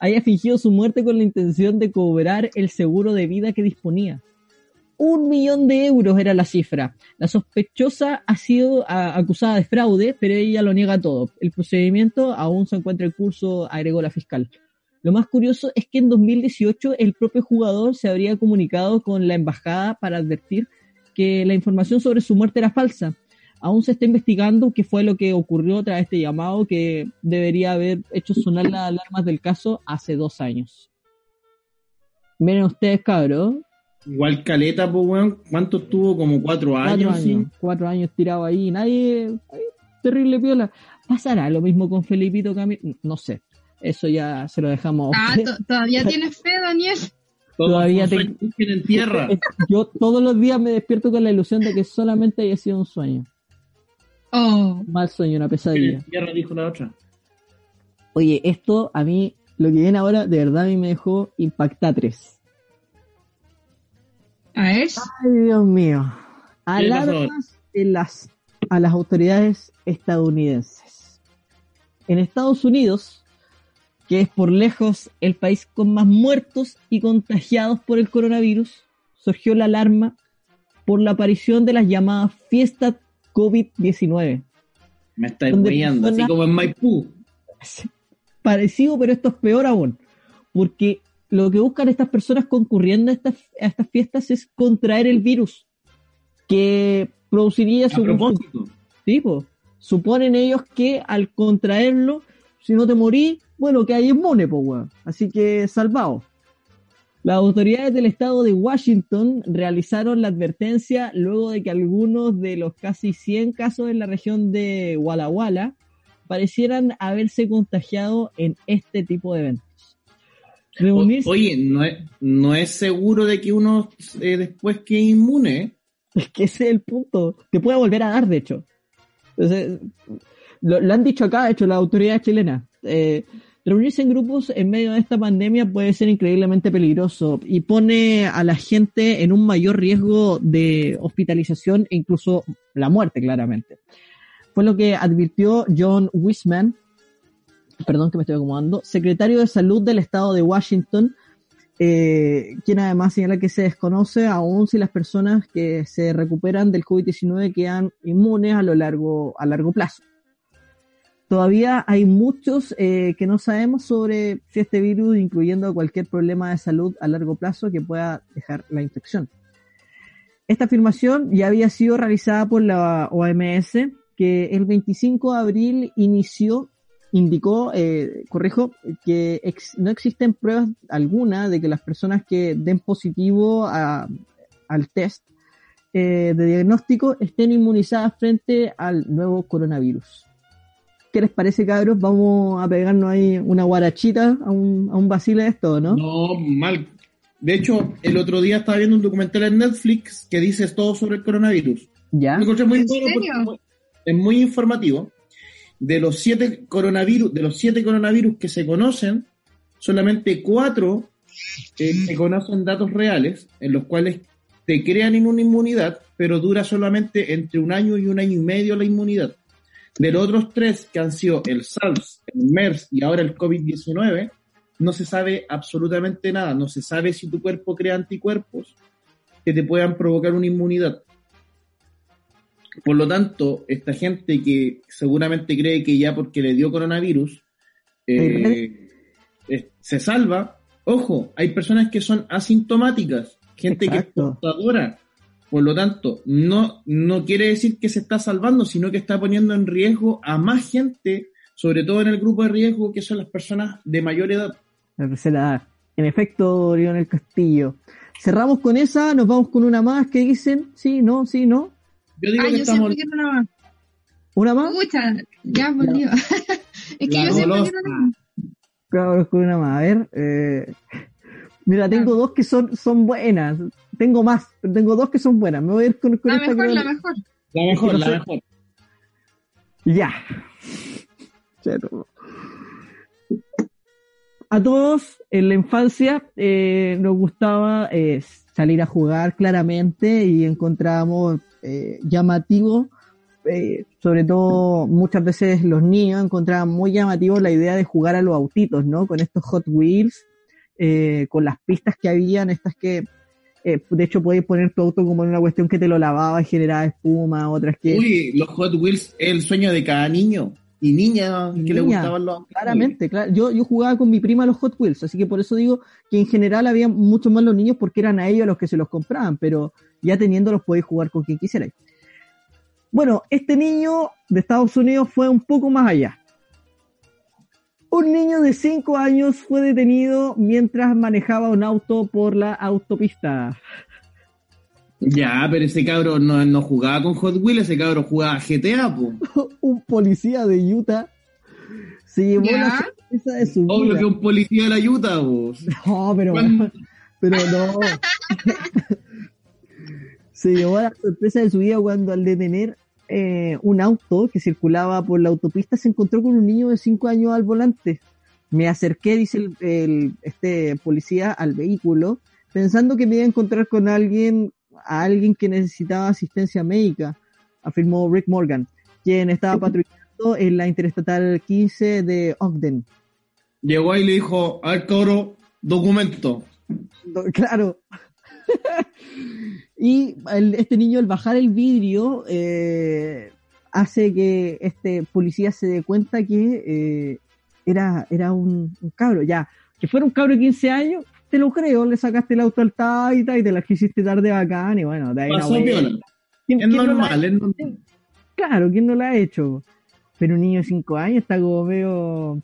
haya fingido su muerte con la intención de cobrar el seguro de vida que disponía. Un millón de euros era la cifra. La sospechosa ha sido acusada de fraude, pero ella lo niega todo. El procedimiento aún se encuentra en curso, agregó la fiscal. Lo más curioso es que en 2018 el propio jugador se habría comunicado con la embajada para advertir que la información sobre su muerte era falsa. Aún se está investigando qué fue lo que ocurrió tras este llamado que debería haber hecho sonar las alarmas del caso hace dos años. Miren ustedes, cabros. Igual Caleta, pues, weón. ¿Cuánto estuvo? Como cuatro años. Cuatro sí. años, cuatro años tirado ahí, nadie, ay, terrible piola. ¿Pasará lo mismo con Felipito Camilo? No sé, eso ya se lo dejamos. Ah, todavía tienes fe, Daniel. Todavía te- en tierra. Yo todos los días me despierto con la ilusión de que solamente haya sido un sueño. Oh, mal sueño, una En pesadilla. tierra, dijo la otra. Oye, esto a mí, lo que viene ahora, de verdad a mí me dejó impactatres. a ver. Ay, Dios mío. ¿Qué le pasó Alarmas en las, a las autoridades estadounidenses. En Estados Unidos, que es por lejos el país con más muertos y contagiados por el coronavirus, surgió la alarma por la aparición de las llamadas fiestas COVID-19. Me está ¿Dónde engañando, así como en Maipú. Parecido, pero esto es peor aún. Porque lo que buscan estas personas concurriendo a estas, a estas fiestas es contraer el virus que produciría A su propósito. tipo. Suponen ellos que al contraerlo, si no te morís, bueno, que hay inmune, pues, weón. Así que salvado. Las autoridades del estado de Washington realizaron la advertencia luego de que algunos de los casi 100 casos en la región de Walla Walla parecieran haberse contagiado en este tipo de eventos. O- Oye, no es, no es seguro de que uno eh, después quede inmune. Es que ese es el punto. Te puede volver a dar, de hecho. Entonces, lo, han dicho acá, de hecho, las autoridades chilenas. Eh, reunirse en grupos en medio de esta pandemia puede ser increíblemente peligroso y pone a la gente en un mayor riesgo de hospitalización e incluso la muerte, claramente. Fue lo que advirtió John Wisman, perdón que me estoy acomodando, secretario de salud del estado de Washington, eh, quien además señala que se desconoce aún si las personas que se recuperan del COVID-19 quedan inmunes a lo largo, a largo plazo. Todavía hay muchos eh, que no sabemos sobre si este virus, incluyendo cualquier problema de salud a largo plazo que pueda dejar la infección. Esta afirmación ya había sido realizada por la OMS, que el 25 de abril inició indicó, eh, corrijo, que no existen pruebas alguna de que las personas que den positivo a- al test eh, de diagnóstico estén inmunizadas frente al nuevo coronavirus. ¿Qué les parece, cabros? Vamos a pegarnos ahí una guarachita a un, a un vacile de esto, ¿no? No, mal. De hecho, el otro día estaba viendo un documental en Netflix que dice todo sobre el coronavirus. ¿Ya? Lo encontré muy ¿En bueno porque serio? es muy- es muy informativo. De los siete coronavirus, de los siete coronavirus que se conocen, solamente cuatro eh, se conocen datos reales, en los cuales te crean en una inmunidad, pero dura solamente entre un año y un año y medio la inmunidad. De los otros tres, que han sido el SARS, el MERS y ahora el COVID-19, no se sabe absolutamente nada. No se sabe si tu cuerpo crea anticuerpos que te puedan provocar una inmunidad. Por lo tanto, esta gente que seguramente cree que ya porque le dio coronavirus eh, eh, se salva, ojo, hay personas que son asintomáticas, gente que es Exacto. portadora. Por lo tanto, no, no quiere decir que se está salvando, sino que está poniendo en riesgo a más gente, sobre todo en el grupo de riesgo, que son las personas de mayor edad. La tercera edad. En efecto, Lionel Castillo. Cerramos con esa, nos vamos con una más que dicen, sí, no, sí, no. Yo digo Ah, que yo estamos... siempre quiero una más. ¿Una más? Pucha, ya volvió. es que La yo siempre quiero una más. Cabros, con una más. A ver, eh, mira, tengo dos que son, son buenas. Tengo más, pero tengo dos que son buenas. Me voy a ir con, con La esta mejor, que- la mejor. La mejor, la sé. mejor. Ya. A todos en la infancia eh, nos gustaba eh, salir a jugar claramente y encontrábamos eh, llamativo, eh, sobre todo muchas veces los niños encontraban muy llamativo la idea de jugar a los autitos, ¿no? Con estos Hot Wheels, eh, con las pistas que habían, estas que eh, de hecho podéis poner tu auto como en una cuestión que te lo lavaba y generaba espuma, otras que... Uy, los Hot Wheels es el sueño de cada niño y niña que le Niña, gustaban los Claramente, claro. Yo, yo jugaba con mi prima los Hot Wheels, así que por eso digo que en general había mucho más los niños porque eran a ellos los que se los compraban, pero ya teniéndolos podéis jugar con quien quisierais. Bueno, este niño de Estados Unidos fue un poco más allá. Un niño de 5 años fue detenido mientras manejaba un auto por la autopista. Ya, pero ese cabro no, no jugaba con Hot Wheels, ese cabro jugaba GTA, po. un policía de Utah se llevó ¿Ya? la sorpresa de su Obvio vida. que un policía de la Utah, po. No, pero, ¿Cuándo? pero no. Se llevó la sorpresa de su vida cuando al detener eh, un auto que circulaba por la autopista se encontró con un niño de 5 años al volante. Me acerqué, dice el, el- este policía, al vehículo, pensando que me iba a encontrar con alguien, a alguien que necesitaba asistencia médica, afirmó Rick Morgan, quien estaba patrullando en la Interestatal 15 de Ogden. Llegó ahí y le dijo, al cabro, documento. Claro. y el- este niño al bajar el vidrio eh, hace que este policía se dé cuenta que eh, era, era un, un cabro, ya. Que fuera un cabro de 15 años, te lo creo, le sacaste el auto al taita y te la quisiste dar de bacán y bueno, de ahí la Pasó vuelta. piola. ¿Quién- Es quién no normal, es normal. Claro, ¿quién no lo ha hecho? Pero un niño de 5 años está como medio...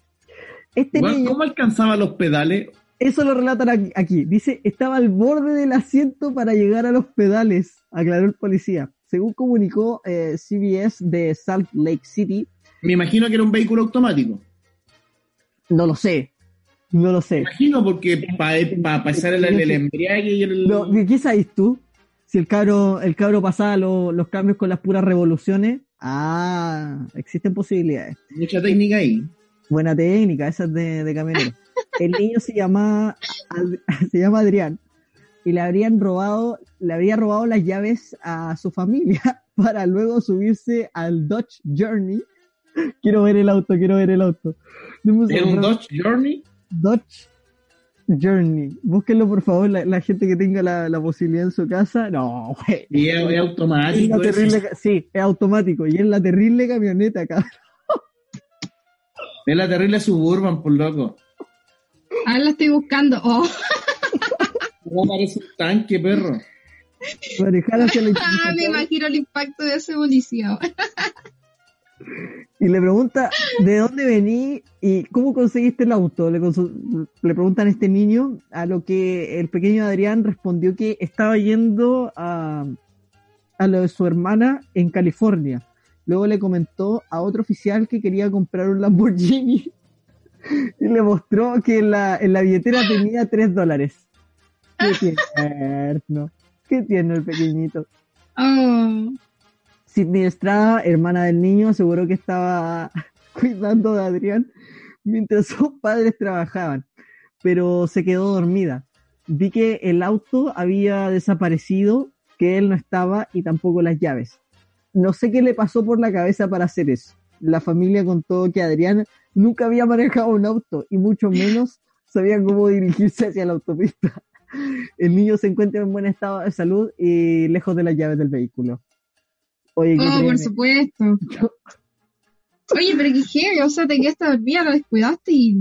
Este Bueno, niño... ¿Cómo alcanzaba los pedales? Eso lo relatan aquí, aquí. Dice, estaba al borde del asiento para llegar a los pedales, aclaró el policía. Según comunicó eh, CBS de Salt Lake City, Me imagino que era un vehículo automático. no lo sé, no lo Me sé. imagino porque para pasar el, el embriague y el... No, ¿Qué sabes tú? Si el cabro, el cabro pasaba lo- los cambios con las puras revoluciones, ah, existen posibilidades. Mucha técnica ahí. Buena técnica, esa es de, de camionero. El niño se llama, Ad- se llama Adrián y le habrían robado, le habría robado las llaves a su familia para luego subirse al Dodge Journey. Quiero ver el auto, quiero ver el auto. ¿Era un. Dodge Journey? Dodge Journey. Búsquenlo por favor, la, la gente que tenga la, la posibilidad en su casa. No, güey. Y es, es Es automático. terrible sí, es automático y es la terrible camioneta, cabrón. Es la terrible Suburban, por loco. Ahora la estoy buscando. Oh, No parece un tanque, perro. Manejar hacia la ah, me imagino el impacto de ese policía. Y le pregunta de dónde vení y cómo conseguiste el auto. Le, le preguntan a este niño, a lo que el pequeño Adrián respondió que estaba yendo a, a lo de su hermana en California. Luego le comentó a otro oficial que quería comprar un Lamborghini y le mostró que en la, en la billetera tenía 3 dólares. Qué tierno. Qué tiene el pequeñito. Oh, Sidney Estrada, hermana del niño, aseguró que estaba cuidando de Adrián mientras sus padres trabajaban, pero se quedó dormida. Vi que el auto había desaparecido, que él no estaba y tampoco las llaves. No sé qué le pasó por la cabeza para hacer eso. La familia contó que Adrián nunca había manejado un auto y mucho menos sabía cómo dirigirse hacia la autopista. El niño se encuentra en buen estado de salud y lejos de las llaves del vehículo. Oye, qué oh, por supuesto. Oye, pero qué heavy, o sea, te quedaste dormida, lo descuidaste y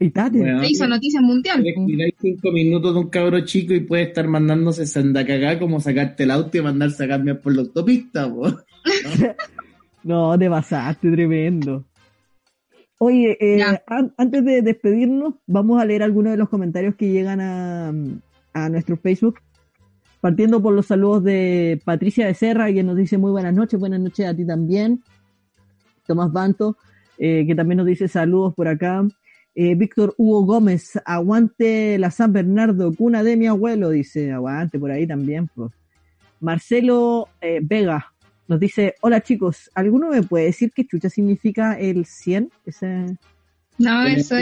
Y Tati, Bueno. te hizo noticia mundial. Cuidáis cinco minutos de un cabro chico y puede estar mandándose senda cagá como sacarte el auto y mandarse a cambiar por la autopista, po. no, te pasaste, tremendo. Oye, eh, an- antes de despedirnos, vamos a leer algunos de los comentarios que llegan a, a nuestro Facebook. Partiendo por los saludos de Patricia Becerra, que nos dice muy buenas noches, buenas noches a ti también. Tomás Banto, eh, que también nos dice saludos por acá. Eh, Víctor Hugo Gómez, aguante la San Bernardo, cuna de mi abuelo, dice, aguante por ahí también. Pues. Marcelo eh, Vega nos dice, hola chicos, ¿alguno me puede decir qué chucha significa el 100? Ese, No, eso,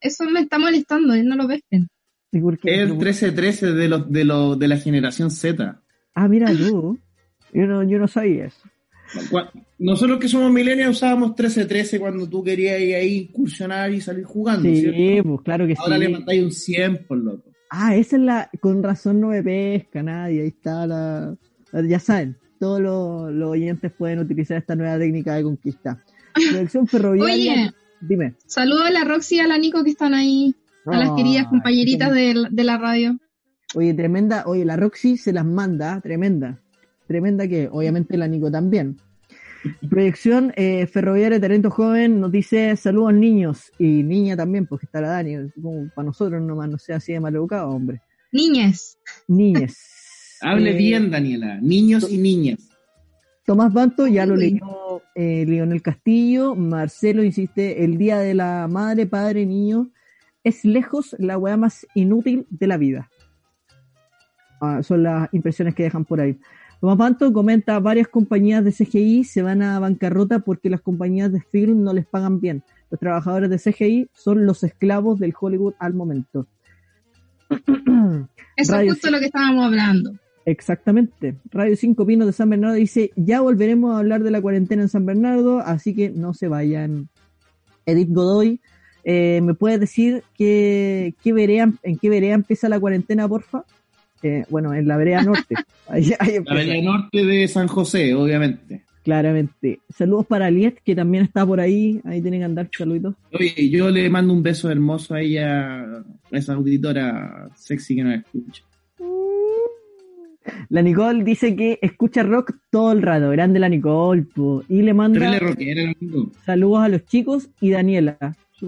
eso me está molestando, no lo pesquen. Es el 1313 de los de los de la generación Z. Ah, mira tú, yo no, yo no sabía eso. Nosotros que somos millennials usábamos 1313 cuando tú querías ir ahí incursionar y salir jugando, Sí, ¿cierto? pues claro que Ahora le sí. mandáis un 100 por loco. Ah, esa es la, con razón no me pesca nadie, ahí está la- ya saben, todos los, los oyentes pueden utilizar esta nueva técnica de conquista. Dirección ferroviaria, Oye. dime. Saludos a la Roxy y a la Nico que están ahí, a las Ah, queridas compañeritas de la radio. Oye, tremenda, oye, la Roxy se las manda, tremenda. Tremenda que, obviamente, la Nico también. Proyección eh, Ferroviaria Talento Joven nos dice saludos niños y niña también, porque está la Dani, como para nosotros nomás, no sea así de mal educado, hombre. Niñes. Niñes. Hable Eh, bien, Daniela. Niños y niñas. Tomás Banto ya lo leyó eh, Leonel Castillo. Marcelo insiste, el día de la madre, padre, niño es lejos la weá más inútil de la vida. Ah, son las impresiones que dejan por ahí. Tomás Banto comenta, varias compañías de CGI se van a bancarrota porque las compañías de film no les pagan bien. Los trabajadores de CGI son los esclavos del Hollywood al momento. Eso Radio es justo lo que estábamos hablando. Exactamente. Radio 5 Pinos de San Bernardo dice, ya volveremos a hablar de la cuarentena en San Bernardo, así que no se vayan. Edith Godoy, eh, ¿me puedes decir qué, qué vereda, en qué vereda empieza la cuarentena, porfa? Eh, bueno, en la vereda norte. Ahí, ahí La Avenida Norte de San José, obviamente. claramente. Saludos para Liet, que también está por ahí. Ahí tienen que andar, saluditos. Oye, yo le mando un beso hermoso a ella, a esa auditora sexy que nos escucha. La Nicole dice que escucha rock todo el rato. Grande la Nicole. po. Y le manda... Rockera, amigo. Saludos a los chicos y Daniela.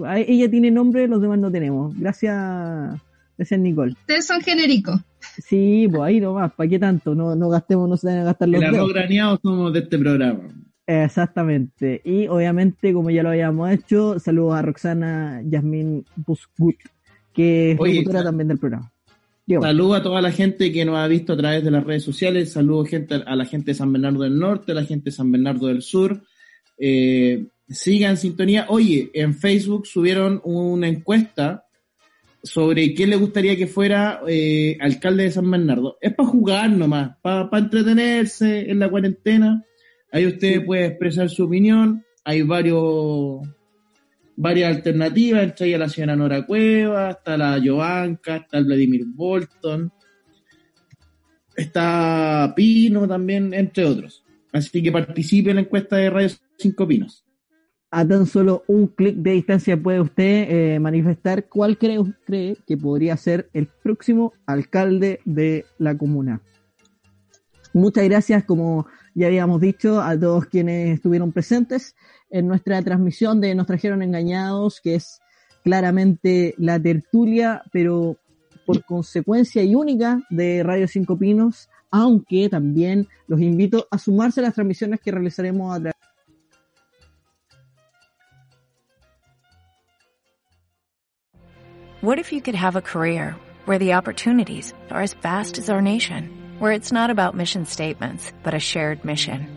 A- Ella tiene nombre, los demás no tenemos. Gracias, gracias Nicole. Ustedes son genéricos. Sí, pues ahí nomás, ¿para qué tanto? No, no gastemos, no se deben gastar los El arroz dedos. graneado somos de este programa. Exactamente. Y obviamente, como ya lo habíamos hecho, saludos a Roxana Yasmin Busgut, que es Oye, locutora también del programa. Saludos a toda la gente que nos ha visto a través de las redes sociales. Saludos gente, a la gente de San Bernardo del Norte, a la gente de San Bernardo del Sur. Eh, sigan sintonía. Oye, en Facebook subieron una encuesta sobre quién le gustaría que fuera eh, alcalde de San Bernardo. Es para jugar nomás, para entretenerse en la cuarentena. Ahí usted puede expresar su opinión. Hay varios varias alternativas, entre ellas la señora Nora Cueva, está la Jovanka, está el Vladimir Bolton, está Pino también, entre otros. Así que participe en la encuesta de Radio 5 Pinos. A tan solo un clic de distancia puede usted eh, manifestar cuál cree, cree que podría ser el próximo alcalde de la comuna. Muchas gracias, como ya habíamos dicho, a todos quienes estuvieron presentes en nuestra transmisión de Nos trajeron engañados, que es claramente la tertulia, pero por consecuencia y única de Radio Cinco Pinos, aunque también los invito a sumarse a las transmisiones que realizaremos a través What if you could have a career where the opportunities are as vast as our nation, where it's not about mission statements, but a shared mission?